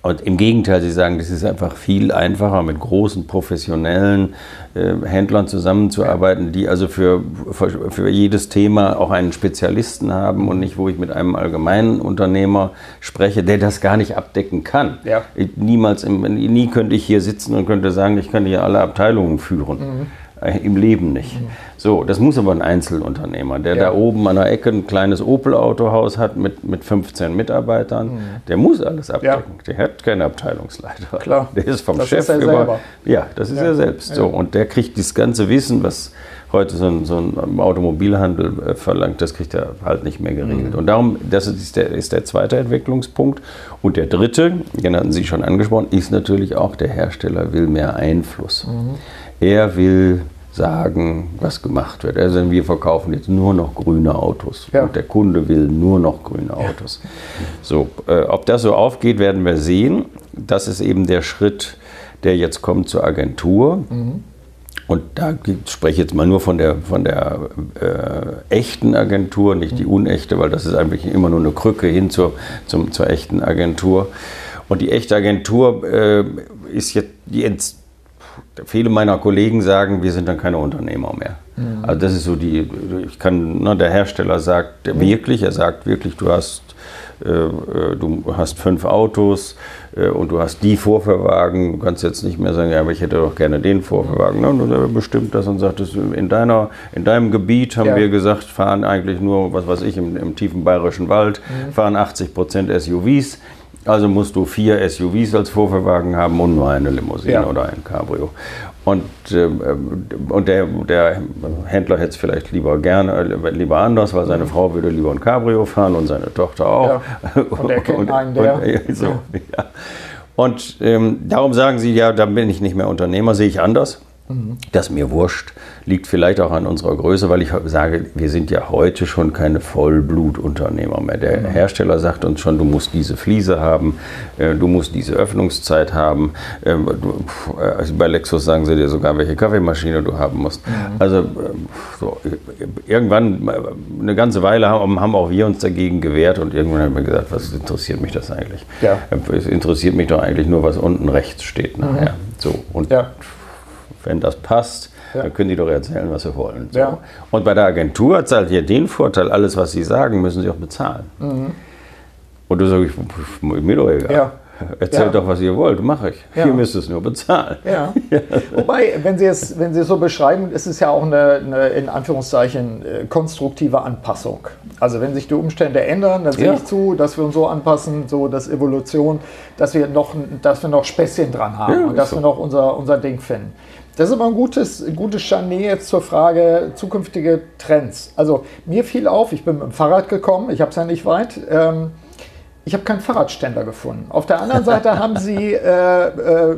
Und im Gegenteil, Sie sagen, das ist einfach viel einfacher, mit großen professionellen äh, Händlern zusammenzuarbeiten, die also für, für, für, jedes Thema auch einen Spezialisten haben und nicht, wo ich mit einem allgemeinen Unternehmer spreche, der das gar nicht abdecken kann. Ja. Ich, niemals, im, nie könnte ich hier sitzen und könnte sagen, ich kann hier alle Abteilungen führen. Mhm. Äh, Im Leben nicht. Mhm. So, das muss aber ein Einzelunternehmer, der ja. da oben an der Ecke ein kleines Opel-Autohaus hat mit, mit 15 Mitarbeitern, mhm. der muss alles abdecken. Ja. Der hat keinen Abteilungsleiter. Klar. Der ist vom das Chef ist über. Selber. Ja, das ist ja. er selbst. So, und der kriegt das ganze Wissen, was heute so ein, so ein Automobilhandel äh, verlangt, das kriegt er halt nicht mehr geregelt. Mhm. Und darum, das ist der, ist der zweite Entwicklungspunkt. Und der dritte, den hatten Sie schon angesprochen, ist natürlich auch, der Hersteller will mehr Einfluss. Mhm. Er will sagen, was gemacht wird. Also wir verkaufen jetzt nur noch grüne Autos ja. und der Kunde will nur noch grüne Autos. Ja. So, äh, ob das so aufgeht, werden wir sehen. Das ist eben der Schritt, der jetzt kommt zur Agentur. Mhm. Und da spreche ich jetzt mal nur von der, von der äh, echten Agentur, nicht die mhm. unechte, weil das ist eigentlich immer nur eine Krücke hin zur, zum, zur echten Agentur. Und die echte Agentur äh, ist jetzt die viele meiner Kollegen sagen, wir sind dann keine Unternehmer mehr. Mhm. Also das ist so die, ich kann, ne, der Hersteller sagt mhm. wirklich, er sagt wirklich, du hast, äh, äh, du hast fünf Autos äh, und du hast die Vorverwagen, du kannst jetzt nicht mehr sagen, ja, aber ich hätte doch gerne den Vorverwagen. Ne? Und er bestimmt das und sagt, das in, deiner, in deinem Gebiet haben ja. wir gesagt, fahren eigentlich nur, was weiß ich, im, im tiefen bayerischen Wald, mhm. fahren 80 Prozent SUVs. Also musst du vier SUVs als Vorverwagen haben und nur eine Limousine ja. oder ein Cabrio. Und, äh, und der, der Händler hätte es vielleicht lieber gerne, äh, lieber anders, weil seine mhm. Frau würde lieber ein Cabrio fahren und seine Tochter auch. Ja. Und er *laughs* kennt einen, der. Und, *laughs* so, ja. und ähm, darum sagen sie, ja, da bin ich nicht mehr Unternehmer, sehe ich anders. Das mir wurscht. Liegt vielleicht auch an unserer Größe, weil ich sage, wir sind ja heute schon keine Vollblutunternehmer mehr. Der mhm. Hersteller sagt uns schon, du musst diese Fliese haben, äh, du musst diese Öffnungszeit haben. Ähm, also bei Lexus sagen sie dir sogar, welche Kaffeemaschine du haben musst. Mhm. Also so, irgendwann, eine ganze Weile haben, haben auch wir uns dagegen gewehrt und irgendwann haben wir gesagt, was interessiert mich das eigentlich? Ja. Es interessiert mich doch eigentlich nur, was unten rechts steht nachher. Mhm. So, und ja wenn das passt, ja. dann können die doch erzählen, was sie wollen. So. Ja. Und bei der Agentur hat es halt hier den Vorteil, alles, was sie sagen, müssen sie auch bezahlen. Mhm. Und du sagst, mir doch egal. Ja. Erzählt doch, was ihr wollt, mache ich. Ihr müsst es nur bezahlen. *laughs* Wobei, wenn Sie, es, wenn Sie es so beschreiben, ist es ja auch eine, eine in Anführungszeichen äh, konstruktive Anpassung. Also wenn sich die Umstände ändern, dann sehe ich zu, dass wir uns so anpassen, so dass Evolution, dass wir noch, dass wir noch Späßchen dran haben und dass so. wir noch unser, unser Ding finden. Das ist aber ein gutes, gutes Scharnier jetzt zur Frage zukünftige Trends. Also mir fiel auf, ich bin mit dem Fahrrad gekommen, ich habe es ja nicht weit. Ähm, ich habe keinen Fahrradständer gefunden. Auf der anderen Seite haben Sie, *laughs* äh, äh,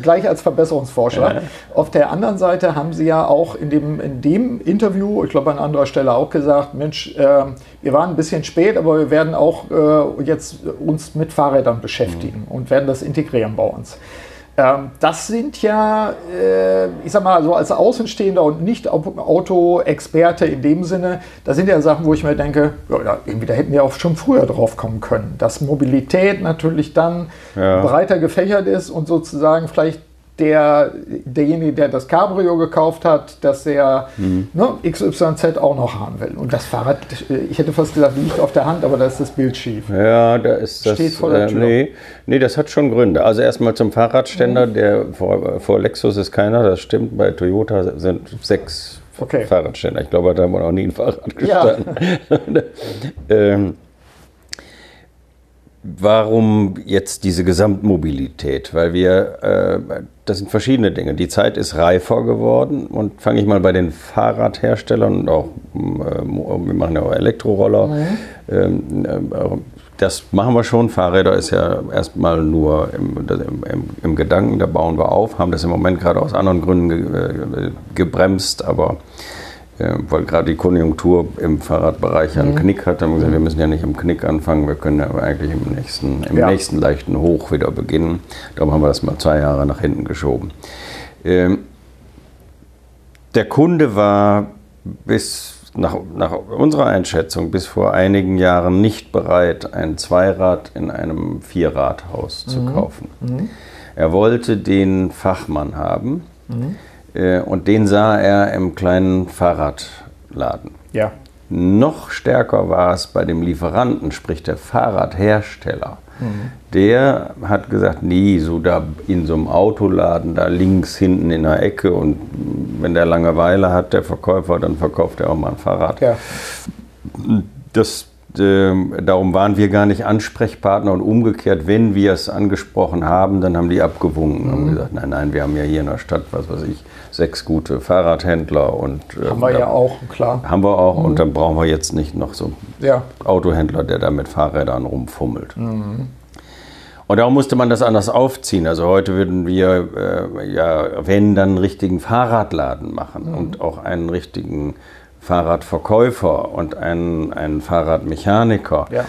gleich als Verbesserungsforscher, auf der anderen Seite haben Sie ja auch in dem, in dem Interview, ich glaube an anderer Stelle auch gesagt, Mensch, äh, wir waren ein bisschen spät, aber wir werden auch äh, jetzt uns mit Fahrrädern beschäftigen mhm. und werden das integrieren bei uns. Ähm, das sind ja, äh, ich sag mal, so als Außenstehender und nicht Auto-Experte in dem Sinne, da sind ja Sachen, wo ich mir denke, ja, irgendwie da hätten wir auch schon früher drauf kommen können. Dass Mobilität natürlich dann ja. breiter gefächert ist und sozusagen vielleicht der, derjenige, der das Cabrio gekauft hat, dass er mhm. ne, XYZ auch noch haben will. Und das Fahrrad, ich hätte fast gesagt, liegt auf der Hand, aber da ist das Bild schief. Ja, da ist das. Steht vor der äh, Tür. nee, nee, das hat schon Gründe. Also erstmal zum Fahrradständer, mhm. der vor, vor Lexus ist keiner, das stimmt. Bei Toyota sind sechs okay. Fahrradständer. Ich glaube, da haben wir noch nie ein Fahrrad gestanden. Ja. *laughs* ähm, Warum jetzt diese Gesamtmobilität? Weil wir, äh, das sind verschiedene Dinge. Die Zeit ist reifer geworden und fange ich mal bei den Fahrradherstellern und auch, äh, wir machen ja auch Elektroroller. Mhm. Ähm, äh, das machen wir schon. Fahrräder ist ja erstmal nur im, im, im, Gedanken, da bauen wir auf, haben das im Moment gerade aus anderen Gründen äh, gebremst, aber weil gerade die Konjunktur im Fahrradbereich einen mhm. Knick hat, haben wir gesagt, wir müssen ja nicht im Knick anfangen, wir können ja eigentlich im nächsten, im ja. nächsten leichten Hoch wieder beginnen. Darum haben wir das mal zwei Jahre nach hinten geschoben. Ähm, der Kunde war bis nach, nach, unserer Einschätzung bis vor einigen Jahren nicht bereit, ein Zweirad in einem Vierradhaus mhm. zu kaufen. Mhm. Er wollte den Fachmann haben. Mhm. Äh, und den sah er im kleinen Fahrradladen. Ja. Noch stärker war es bei dem Lieferanten, sprich der Fahrradhersteller. Mhm. Der hat gesagt, nee, so da in so einem Autoladen, da links hinten in der Ecke und wenn der Langeweile hat, der Verkäufer, dann verkauft er auch mal ein Fahrrad. Ja. Das darum waren wir gar nicht Ansprechpartner und umgekehrt, wenn wir es angesprochen haben, dann haben die abgewunken mhm. und gesagt, nein, nein, wir haben ja hier in der Stadt, was weiß ich, sechs gute Fahrradhändler und äh, haben wir ja auch, klar. Haben wir auch mhm. und dann brauchen wir jetzt nicht noch so ja. Autohändler, der da mit Fahrrädern rumfummelt. Mhm. Und darum musste man das anders aufziehen. Also heute würden wir äh, ja, wenn dann einen richtigen Fahrradladen machen mhm. und auch einen richtigen Fahrradverkäufer und einen, einen Fahrradmechaniker. Ja.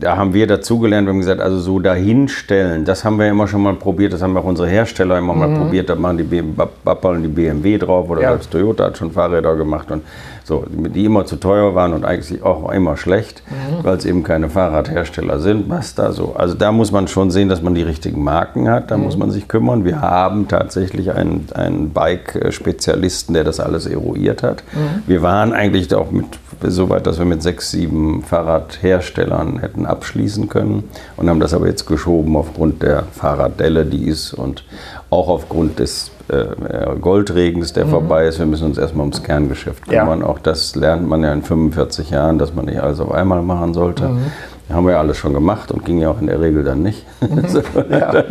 Da haben wir dazugelernt, wir haben gesagt, also so dahinstellen, das haben wir immer schon mal probiert, das haben auch unsere Hersteller immer mhm. mal probiert, da machen die Bappeln die BMW drauf oder ja. selbst Toyota hat schon Fahrräder gemacht und so, die immer zu teuer waren und eigentlich auch immer schlecht, mhm. weil es eben keine Fahrradhersteller sind, was da so. Also da muss man schon sehen, dass man die richtigen Marken hat, da mhm. muss man sich kümmern. Wir haben tatsächlich einen, einen Bike-Spezialisten, der das alles eruiert hat. Mhm. Wir waren eigentlich auch mit so weit, dass wir mit sechs, sieben Fahrradherstellern hätten abschließen können und haben das aber jetzt geschoben aufgrund der Fahrraddelle, die ist und auch aufgrund des äh, Goldregens, der mhm. vorbei ist. Wir müssen uns erstmal ums Kerngeschäft kümmern. Ja. Auch das lernt man ja in 45 Jahren, dass man nicht alles auf einmal machen sollte. Mhm. Haben wir ja alles schon gemacht und ging ja auch in der Regel dann nicht. Mhm. *laughs* ja.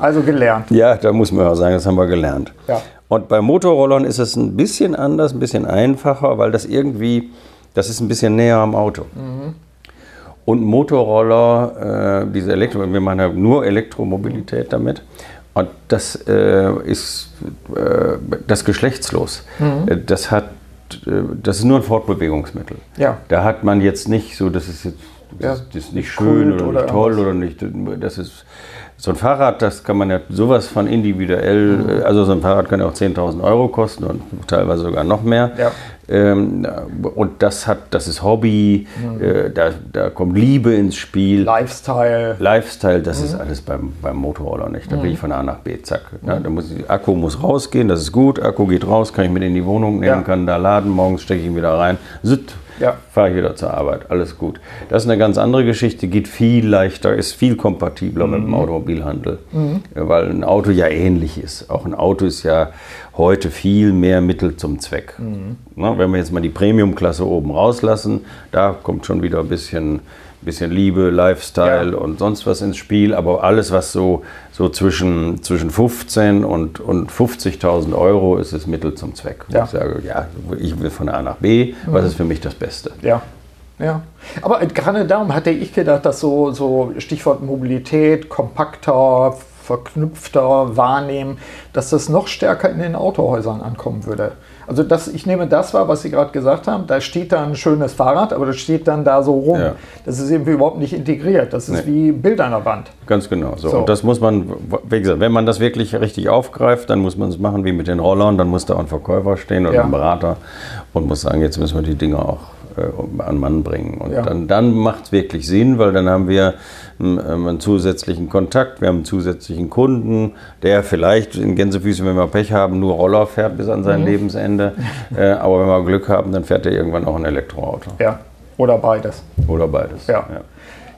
also gelernt. Ja, da muss man auch sagen, das haben wir gelernt. Ja. Und bei Motorrollern ist es ein bisschen anders, ein bisschen einfacher, weil das irgendwie, das ist ein bisschen näher am Auto. Mhm. Und Motorroller, äh, diese Elektro, wir machen ja nur Elektromobilität damit. Und das äh, ist äh, das geschlechtslos. Mhm. Äh, das hat äh, das ist nur ein Fortbewegungsmittel. Ja. Da hat man jetzt nicht so, das ist jetzt das, ja, das ist nicht schön oder, oder, nicht toll oder nicht. Das ist so ein Fahrrad, das kann man ja sowas von individuell, mhm. also so ein Fahrrad kann ja auch 10.000 Euro kosten und teilweise sogar noch mehr. Ja. Ähm, und das hat, das ist Hobby, mhm. äh, da, da kommt Liebe ins Spiel. Lifestyle. Lifestyle, das mhm. ist alles beim, beim Motorroller nicht. Da bin ich von A nach B, zack. Ja, da muss Akku muss rausgehen, das ist gut. Akku geht raus, kann ich mit in die Wohnung nehmen, ja. kann da laden, morgens stecke ich ihn wieder rein. Zit, ja. fahre ich wieder zur Arbeit, alles gut. Das ist eine ganz andere Geschichte, geht viel leichter, ist viel kompatibler mhm. mit dem mhm. Automobilhandel, mhm. weil ein Auto ja ähnlich ist. Auch ein Auto ist ja heute viel mehr Mittel zum Zweck. Mhm. Na, wenn wir jetzt mal die Premium-Klasse oben rauslassen, da kommt schon wieder ein bisschen bisschen Liebe, Lifestyle ja. und sonst was ins Spiel, aber alles, was so, so zwischen, zwischen 15 und, und 50.000 Euro ist, ist Mittel zum Zweck. Ja. Ich sage, ja, ich will von A nach B, mhm. was ist für mich das Beste? Ja. Ja, aber gerade darum hatte ich gedacht, dass so, so Stichwort Mobilität, kompakter, verknüpfter wahrnehmen, dass das noch stärker in den Autohäusern ankommen würde. Also das, ich nehme das wahr, was Sie gerade gesagt haben. Da steht da ein schönes Fahrrad, aber das steht dann da so rum. Ja. Das ist irgendwie überhaupt nicht integriert. Das ist nee. wie Bild an der Wand. Ganz genau. So. so. Und das muss man, wie gesagt, wenn man das wirklich richtig aufgreift, dann muss man es machen wie mit den Rollern. Dann muss da ein Verkäufer stehen oder ja. ein Berater und muss sagen, jetzt müssen wir die Dinge auch äh, an Mann bringen. Und ja. dann, dann macht es wirklich Sinn, weil dann haben wir einen zusätzlichen Kontakt, wir haben einen zusätzlichen Kunden, der vielleicht in Gänsefüßchen, wenn wir Pech haben, nur Roller fährt bis an sein mhm. Lebensende. *laughs* Äh, aber wenn wir Glück haben, dann fährt er irgendwann auch ein Elektroauto. Ja, oder beides. Oder beides. Ja. ja.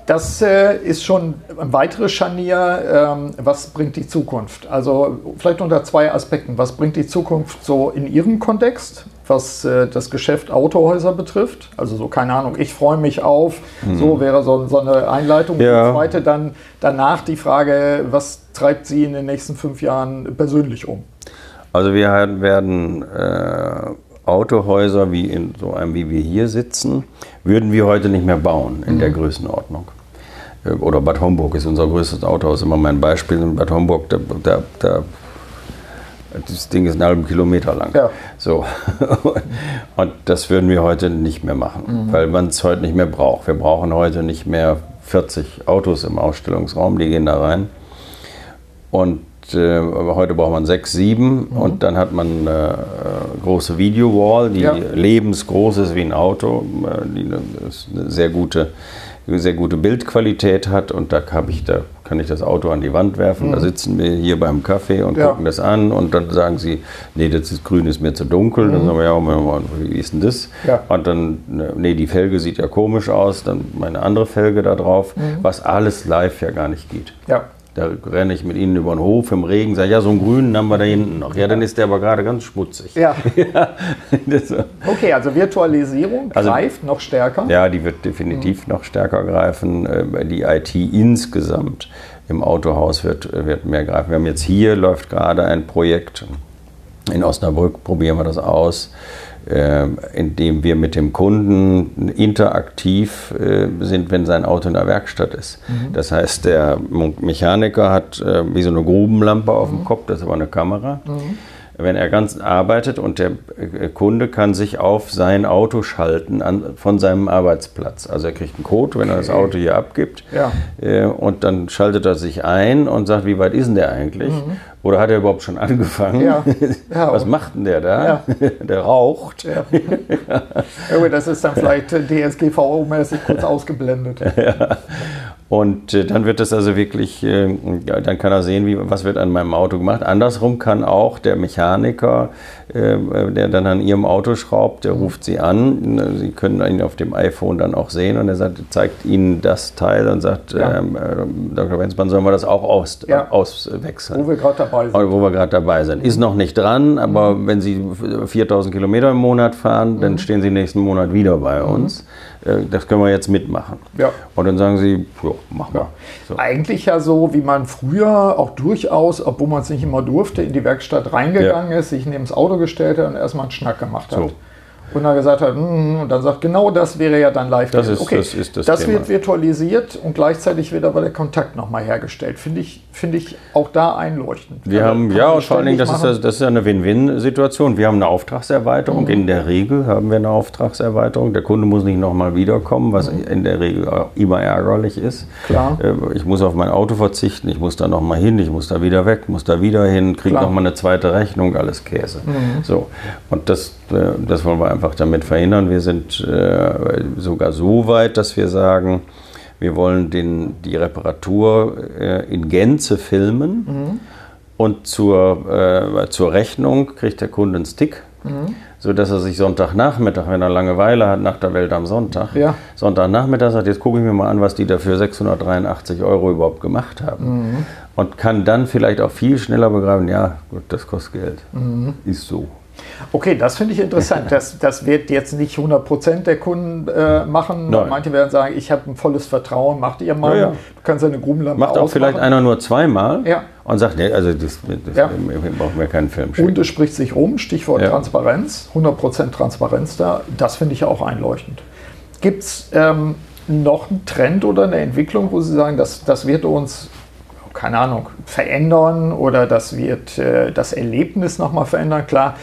Das äh, ist schon ein weiteres Scharnier. Ähm, was bringt die Zukunft? Also vielleicht unter zwei Aspekten. Was bringt die Zukunft so in Ihrem Kontext, was äh, das Geschäft Autohäuser betrifft? Also so, keine Ahnung, ich freue mich auf. Mhm. So wäre so, so, eine Einleitung. Ja. Und zweite dann danach die Frage, was treibt Sie in den nächsten fünf Jahren persönlich um? Also wir werden äh, Autohäuser wie in so einem, wie wir hier sitzen, würden wir heute nicht mehr bauen in mhm. der Größenordnung. Äh, oder Bad Homburg ist unser größtes Autohaus, immer mein Beispiel. In Bad Homburg, da, da, da das Ding ist einen halben Kilometer lang. Ja. So. *laughs* Und das würden wir heute nicht mehr machen, mhm. weil man es heute nicht mehr braucht. Wir brauchen heute nicht mehr 40 Autos im Ausstellungsraum, die gehen da rein. Und äh, heute braucht man sechs, sieben mhm. und dann hat man eine äh, große Video-Wall, die ja. lebensgroß ist wie ein Auto, äh, die eine, sehr gute sehr gute Bildqualität hat und da, ich, da kann ich das Auto an die Wand werfen. Mhm. Da sitzen wir hier beim Kaffee und ja. gucken das an und dann sagen sie, nee, das ist grün ist mir zu dunkel. Mhm. Dann sagen wir, ja, wie ist denn das? Ja. Und dann, nee, die Felge sieht ja komisch aus, dann meine andere Felge da drauf, mhm. was alles live ja gar nicht geht. Ja. Da renne ich mit ihnen über den Hof im Regen, sage, ja, so einen grünen haben wir da hinten noch. Ja, dann ist der aber gerade ganz schmutzig. Ja. *laughs* okay, also Virtualisierung also, greift noch stärker. Ja, die wird definitiv mhm. noch stärker greifen. Äh, die IT insgesamt im Autohaus wird, wird mehr greifen. Wir haben jetzt hier, läuft gerade ein Projekt in Osnabrück, probieren wir das aus indem wir mit dem Kunden interaktiv äh, sind, wenn sein Auto in der Werkstatt ist. Mhm. Das heißt, der Mechaniker hat äh, wie so eine Grubenlampe auf mhm. dem Kopf, das ist aber eine Kamera. Mhm wenn er ganz arbeitet und der Kunde kann sich auf sein Auto schalten an, von seinem Arbeitsplatz. Also er kriegt einen Code, wenn er das Auto hier abgibt ja. äh, und dann schaltet er sich ein und sagt, wie weit ist denn der eigentlich? Oder hat er überhaupt schon angefangen? Ja. *laughs* Ja, Was macht denn der da? Ja. *laughs* Der raucht. Ja. ja. das ist dann vielleicht DSGVO-mäßig kurz *laughs* ausgeblendet. Und äh, dann wird das also wirklich, äh, dann kann er sehen, wie, was wird an meinem Auto gemacht. Andersrum kann auch der Mechaniker, äh, der dann an ihrem Auto schraubt, der ruft sie an. Sie können ihn auf dem iPhone dann auch sehen und er sagt, zeigt ihnen das Teil und sagt, ähm, äh, Dr. Wenzmann, sollen wir das auch aus, auswechseln? Wo wir gerade dabei sind. Wo wir gerade dabei sind. Ist noch nicht dran, aber mhm. wenn Sie 4000 Kilometer im Monat fahren, dann mhm. stehen Sie nächsten Monat wieder bei mhm. uns. Äh, das können wir jetzt mitmachen. Ja. Und dann sagen sie, ja, mach mal. So. Eigentlich ja so, wie man früher auch durchaus, obwohl man es nicht immer durfte, in die Werkstatt reingegangen ja. ist, sich neben das Auto gestellt hat und erstmal einen Schnack gemacht hat. So und dann gesagt hat, mm, und dann sagt, genau das wäre ja dann live. Das ist, okay, das, ist das, das wird virtualisiert und gleichzeitig wird aber der Kontakt nochmal hergestellt. Finde ich, find ich auch da einleuchtend. Wir also, haben, ja, und vor allen Dingen, das ist, das ist eine Win-Win-Situation. Wir haben eine Auftragserweiterung. Mhm. In der Regel haben wir eine Auftragserweiterung. Der Kunde muss nicht nochmal wiederkommen, was mhm. in der Regel immer ärgerlich ist. Klar. Äh, ich muss auf mein Auto verzichten, ich muss da nochmal hin, ich muss da wieder weg, muss da wieder hin, kriege nochmal eine zweite Rechnung, alles Käse. Mhm. So. Und das, äh, das wollen wir einfach damit verhindern. Wir sind äh, sogar so weit, dass wir sagen, wir wollen den, die Reparatur äh, in Gänze filmen mhm. und zur, äh, zur Rechnung kriegt der Kunde einen Stick. Mhm. sodass er sich Sonntagnachmittag, wenn er Langeweile hat, nach der Welt am Sonntag, ja. Sonntagnachmittag sagt, jetzt gucke ich mir mal an, was die dafür 683 Euro überhaupt gemacht haben. Mhm. Und kann dann vielleicht auch viel schneller begreifen, ja, gut, das kostet Geld. Mhm. Ist so. Okay, das finde ich interessant. *laughs* Das, das wird jetzt nicht 100% der Kunden äh, machen. Nein. Manche werden sagen, ich habe ein volles Vertrauen, macht ihr mal. Ja, ja. Du kannst eine Grubenlampe Macht auch vielleicht einer nur zweimal ja. und sagt, nee, also das, das ja. brauchen wir keinen Film schicken. Und es spricht sich um, Stichwort Transparenz, 100% Transparenz da. Das finde ich auch einleuchtend. Gibt es ähm, noch einen Trend oder eine Entwicklung, wo Sie sagen, das, das wird uns keine Ahnung, verändern oder das wird äh, das Erlebnis nochmal verändern. Klar,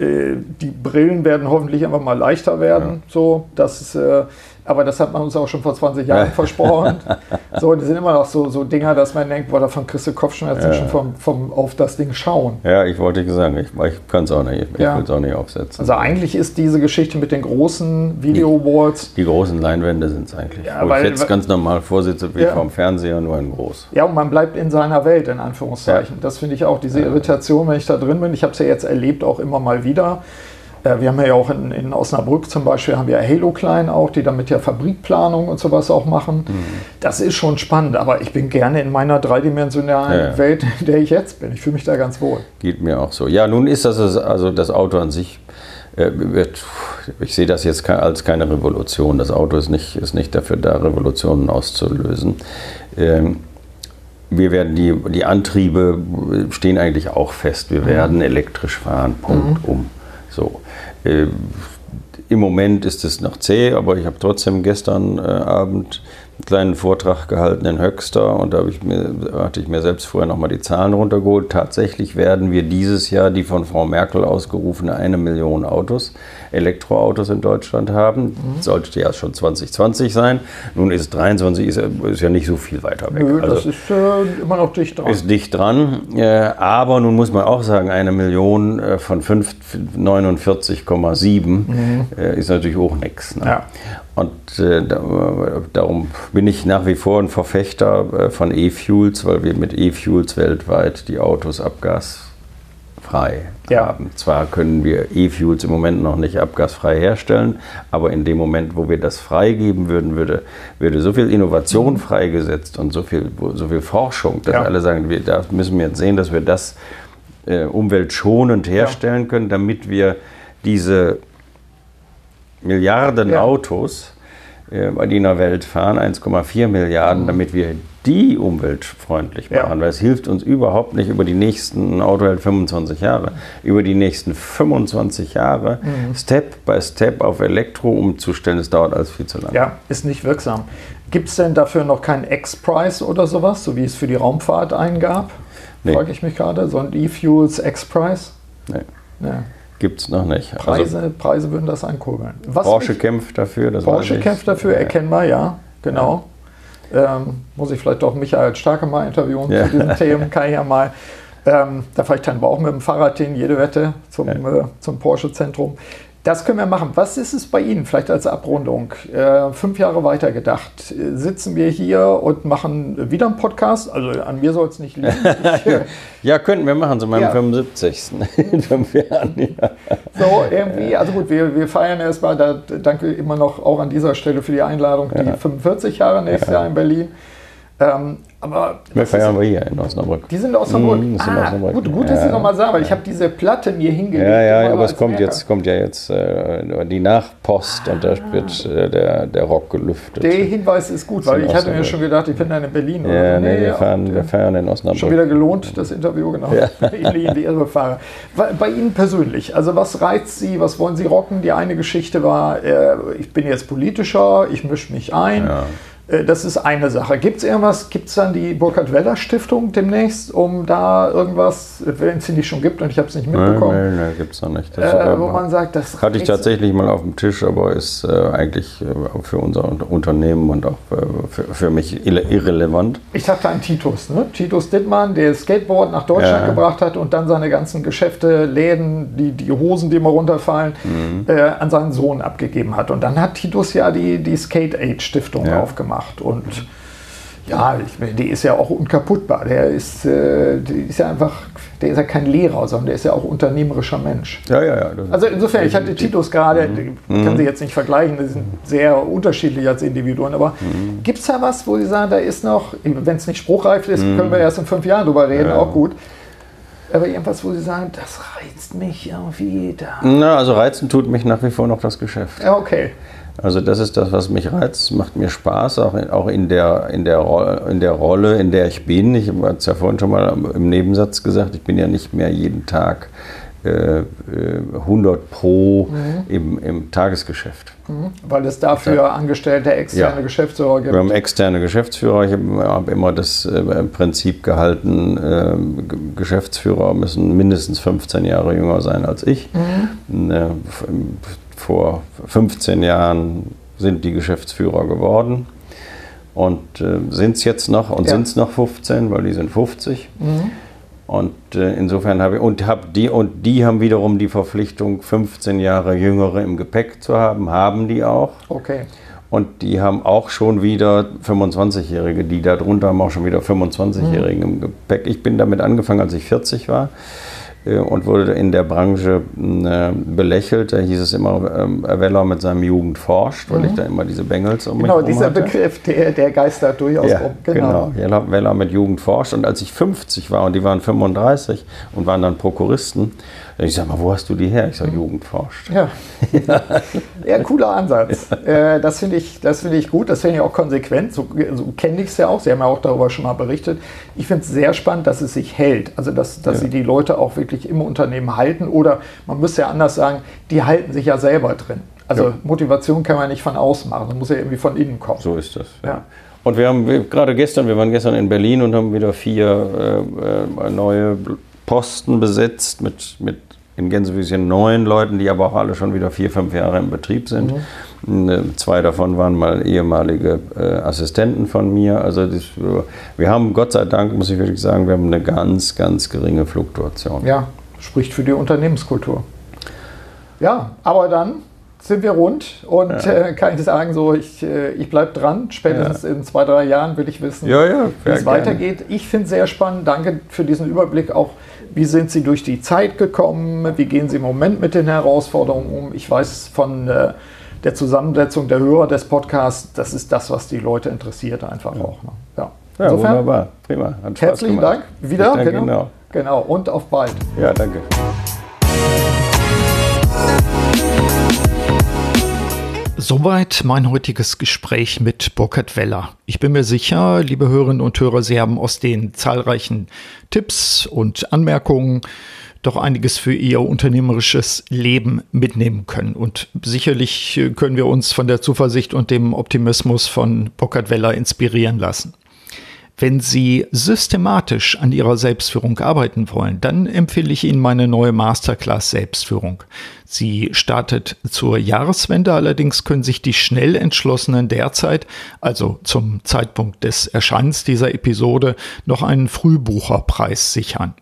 die Brillen werden hoffentlich einfach mal leichter werden. Ja. So, das ist, äh, aber das hat man uns auch schon vor 20 Jahren versprochen. *laughs* So, die sind immer noch so, so Dinger, dass man denkt, boah, davon kriegst du Kopfschmerzen ja. schon vom, vom auf das Ding schauen. Ja, ich wollte sagen, ich, ich kann es auch nicht. Ich ja. will es auch nicht aufsetzen. Also eigentlich ist diese Geschichte mit den großen Video-Walls. Die, die, großen Leinwände sind es eigentlich. Ja, wo weil, ich jetzt ganz normal vorsitze wie ja. vom Fernseher, nur in groß. Ja, und man bleibt in seiner Welt, in Anführungszeichen. Das finde ich auch, diese Irritation, wenn ich da drin bin. Ich habe es ja jetzt erlebt, auch immer mal wieder wir haben ja auch in, in, Osnabrück zum Beispiel, haben wir Halo Klein auch, die damit ja Fabrikplanung und sowas auch machen. Mhm. Das ist schon spannend, aber ich bin gerne in meiner dreidimensionalen ja, ja. Welt, in der ich jetzt bin. Ich fühle mich da ganz wohl. Geht mir auch so. Ja, nun ist das also das Auto an sich. Äh, wird, ich sehe das jetzt als keine Revolution. Das Auto ist nicht, ist nicht dafür da, Revolutionen auszulösen. Ähm, wir werden die, die Antriebe stehen eigentlich auch fest. Wir mhm. werden elektrisch fahren, Punkt, mhm. um. So. Äh, Im Moment ist es noch zäh, aber ich habe trotzdem gestern äh, Abend einen kleinen Vortrag gehalten in Höxter und da ich mir, hatte ich mir selbst vorher nochmal die Zahlen runtergeholt. Tatsächlich werden wir dieses Jahr die von Frau Merkel ausgerufene eine Million Autos, Elektroautos in Deutschland haben. Mhm. Sollte ja schon 2020 sein. Nun ist 23, ist, ist ja nicht so viel weiter weg. Nö, also das ist äh, immer noch dicht dran. Ist dicht dran. Äh, aber nun muss man auch sagen, eine Million äh, von 49,7 mhm. Äh, ist natürlich auch nichts. Ne? Ja. Und äh, darum bin ich nach wie vor ein Verfechter äh, von E-Fuels, weil wir mit E-Fuels weltweit die Autos abgasfrei ja. haben. Zwar können wir E-Fuels im Moment noch nicht abgasfrei herstellen, aber in dem Moment, wo wir das freigeben würden, würde, würde so viel Innovation freigesetzt und so viel, so viel Forschung, dass ja. alle sagen, wir, da müssen wir jetzt sehen, dass wir das äh, umweltschonend herstellen ja. können, damit wir diese Milliarden. Autos äh, die in der Welt fahren, 1,4 Milliarden, mhm. damit wir die umweltfreundlich machen. Ja. Weil es hilft uns überhaupt nicht über die nächsten, Auto hält 25 Jahre, über die nächsten 25 Jahre mhm. Step by Step auf Elektro umzustellen. Das dauert alles viel zu lange. Ja, ist nicht wirksam. Gibt es denn dafür noch keinen X-Price oder sowas, so wie es für die Raumfahrt eingab? Nee. Frage ich mich gerade. So ein E-Fuels X-Price? Nee. nee. Gibt es noch nicht. Preise, also, Preise würden das ankurbeln. Was Porsche mich, kämpft dafür. Porsche kämpft dafür, ja. erkennbar, ja, genau. Ja. Ähm, muss ich vielleicht doch Michael Starke mal interviewen ja. zu diesen Themen, *laughs* kann ich ja mal. Ähm, da fahre ich dann auch mit dem Fahrrad hin, jede Wette zum, äh, zum Porsche-Zentrum. Das können wir machen. Was ist es bei Ihnen, vielleicht als Abrundung? Äh, fünf Jahre weiter gedacht. Sitzen wir hier und machen wieder einen Podcast? Also an mir soll es nicht liegen. *laughs* *laughs* ja, könnten wir machen, zu meinem ja. 75. in fünf Jahren. Ja. So, irgendwie, also gut, wir, wir feiern erstmal, da, danke immer noch auch an dieser Stelle für die Einladung, die 45 Jahre nächstes Jahr in Berlin. Ähm, aber wir feiern wir hier in Osnabrück. Die sind in Osnabrück. Mm, ah, Osnabrück. Gut, gut, dass Sie nochmal sagen, weil ich habe diese Platte mir hingelegt. Ja, ja, aber es kommt jetzt, kommt ja jetzt äh, die Nachpost ah. und da wird äh, der, der Rock gelüftet. Der Hinweis ist gut, weil ich hatte mir schon gedacht, ich bin dann in Berlin. Ja, oder? nee, nee, wir, fahren, wir feiern in Osnabrück. Schon wieder gelohnt, das Interview, genau. Ja. *laughs* die Irrefahrer. Bei Ihnen persönlich, also was reizt Sie, was wollen Sie rocken? Die eine Geschichte war, äh, ich bin jetzt politischer, ich mische mich ein. Ja. Äh, das ist eine Sache. Gibt es irgendwas, gibt es dann die Burkhard-Weller-Stiftung demnächst, um da irgendwas, wenn es sie nicht schon gibt und ich habe es nicht mitbekommen? Nein, nein, nein gibt es noch nicht. Das, äh, wo man sagt, das hatte ich tatsächlich mal auf dem Tisch, aber ist äh, eigentlich äh, für unser Unternehmen und auch äh, für, für, mich irrelevant. Ich dachte an Titus, ne? Titus Dittmann, der Skateboard nach Deutschland ja. gebracht hat und dann seine ganzen Geschäfte, Läden, die, die Hosen, die immer runterfallen, mhm. Äh, an seinen Sohn abgegeben hat. Und dann hat Titus ja die, die Skate Aid Stiftung ja. aufgemacht gemacht. Und ja, ich, die ist ja auch unkaputtbar. Der ist, äh, ist ja einfach, der ist ja kein Lehrer, sondern der ist ja auch unternehmerischer Mensch. Ja, ja, ja. Also insofern, ich hatte Titus gerade, mhm. kann sie jetzt nicht vergleichen, die sind sehr unterschiedlich als Individuen, aber mhm. gibt es da was, wo Sie sagen, da ist noch, wenn es nicht spruchreif ist, mhm. können wir erst in fünf Jahren drüber reden, ja. auch gut. Aber irgendwas, wo Sie sagen, das reizt mich irgendwie da. Na, also reizen tut mich nach wie vor noch das Geschäft. Ja, okay. Also das ist das, was mich reizt, macht mir Spaß, auch in, auch in, der, in, der, in der Rolle, in der ich bin. Ich habe es ja vorhin schon mal im Nebensatz gesagt, ich bin ja nicht mehr jeden Tag äh, 100 pro mhm. im, im, Tagesgeschäft. Mhm. Weil es dafür ja. angestellte externe ja. Geschäftsführer gibt. Wir haben externe Geschäftsführer. Ich habe hab immer das äh, Prinzip gehalten, äh, Geschäftsführer müssen mindestens 15 Jahre jünger sein als ich. Mhm. Vor 15 Jahren sind die Geschäftsführer geworden und äh, sind es jetzt noch und ja. sind es noch 15, weil die sind 50. Mhm. Und äh, insofern habe ich, und, hab die, und die haben wiederum die Verpflichtung, 15 Jahre Jüngere im Gepäck zu haben, haben die auch. Okay. Und die haben auch schon wieder 25-Jährige, die darunter haben auch schon wieder 25-Jährige mhm. im Gepäck. Ich bin damit angefangen, als ich 40 war. Äh, und wurde in der Branche äh, belächelt. Da hieß es immer, ähm, Weller mit seinem Jugend forscht, weil mhm. ich da immer diese Bengels um Genau, dieser hatte. Begriff, der, der geistert durchaus ja, rum. Genau, genau. Weller mit Jugend forscht. Und als ich 50 war und die waren 35 und waren dann Prokuristen, ich sag mal, wo hast du die her? Ich sage, Jugend forscht. Ja, *laughs* ja. cooler Ansatz. Ja. Äh, das finde ich, find ich gut, das finde ich auch konsequent. So, so kenne ich es ja auch. Sie haben ja auch darüber schon mal berichtet. Ich finde es sehr spannend, dass es sich hält. Also, dass, dass ja. Sie die Leute auch wirklich im Unternehmen halten. Oder man müsste ja anders sagen, die halten sich ja selber drin. Also ja. Motivation kann man nicht von außen machen, das muss ja irgendwie von innen kommen. So ist das. Ja. Und wir haben gerade gestern, wir waren gestern in Berlin und haben wieder vier äh, äh neue Posten besetzt mit, mit in Gänsefüßchen neun Leuten, die aber auch alle schon wieder vier, fünf Jahre im Betrieb sind. Mhm. Äh, zwei davon waren mal ehemalige äh, Assistenten von mir. Also das, wir haben, Gott sei Dank, muss ich wirklich sagen, wir haben eine ganz, ganz geringe Fluktuation. Ja, spricht für die Unternehmenskultur. Ja, aber dann sind wir rund und ja. äh, kann ich sagen, so ich, äh, ich bleibe dran. Spätestens ja. in zwei, drei Jahren will ich wissen, ja, wie es weitergeht. Ich finde es sehr spannend. Danke für diesen Überblick auch wie sind Sie durch die Zeit gekommen? Wie gehen Sie im Moment mit den Herausforderungen um? Ich weiß von äh, der Zusammensetzung der Hörer des Podcasts, das ist das, was die Leute interessiert, einfach ja. auch. Ne? Ja. ja, wunderbar. Prima. Hat herzlichen. Dank. Wieder. Danke, genau. genau. Genau. Und auf bald. Ja, danke. Soweit mein heutiges Gespräch mit Burkhard Weller. Ich bin mir sicher, liebe Hörerinnen und Hörer, Sie haben aus den zahlreichen Tipps und Anmerkungen doch einiges für Ihr unternehmerisches Leben mitnehmen können. Und sicherlich können wir uns von der Zuversicht und dem Optimismus von Burkhard Weller inspirieren lassen. Wenn Sie systematisch an Ihrer Selbstführung arbeiten wollen, dann empfehle ich Ihnen meine neue Masterclass Selbstführung. Sie startet zur Jahreswende, allerdings können sich die schnell entschlossenen derzeit, also zum Zeitpunkt des Erscheinens dieser Episode, noch einen Frühbucherpreis sichern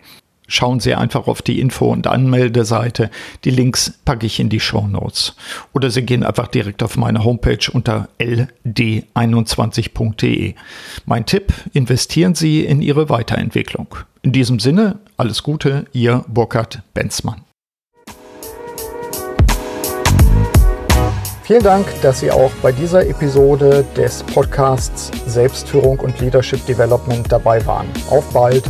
schauen Sie einfach auf die Info- und Anmeldeseite. Die Links packe ich in die Show Notes. Oder Sie gehen einfach direkt auf meine Homepage unter ld21.de. Mein Tipp, investieren Sie in Ihre Weiterentwicklung. In diesem Sinne, alles Gute, Ihr Burkhard Benzmann. Vielen Dank, dass Sie auch bei dieser Episode des Podcasts Selbstführung und Leadership Development dabei waren. Auf bald!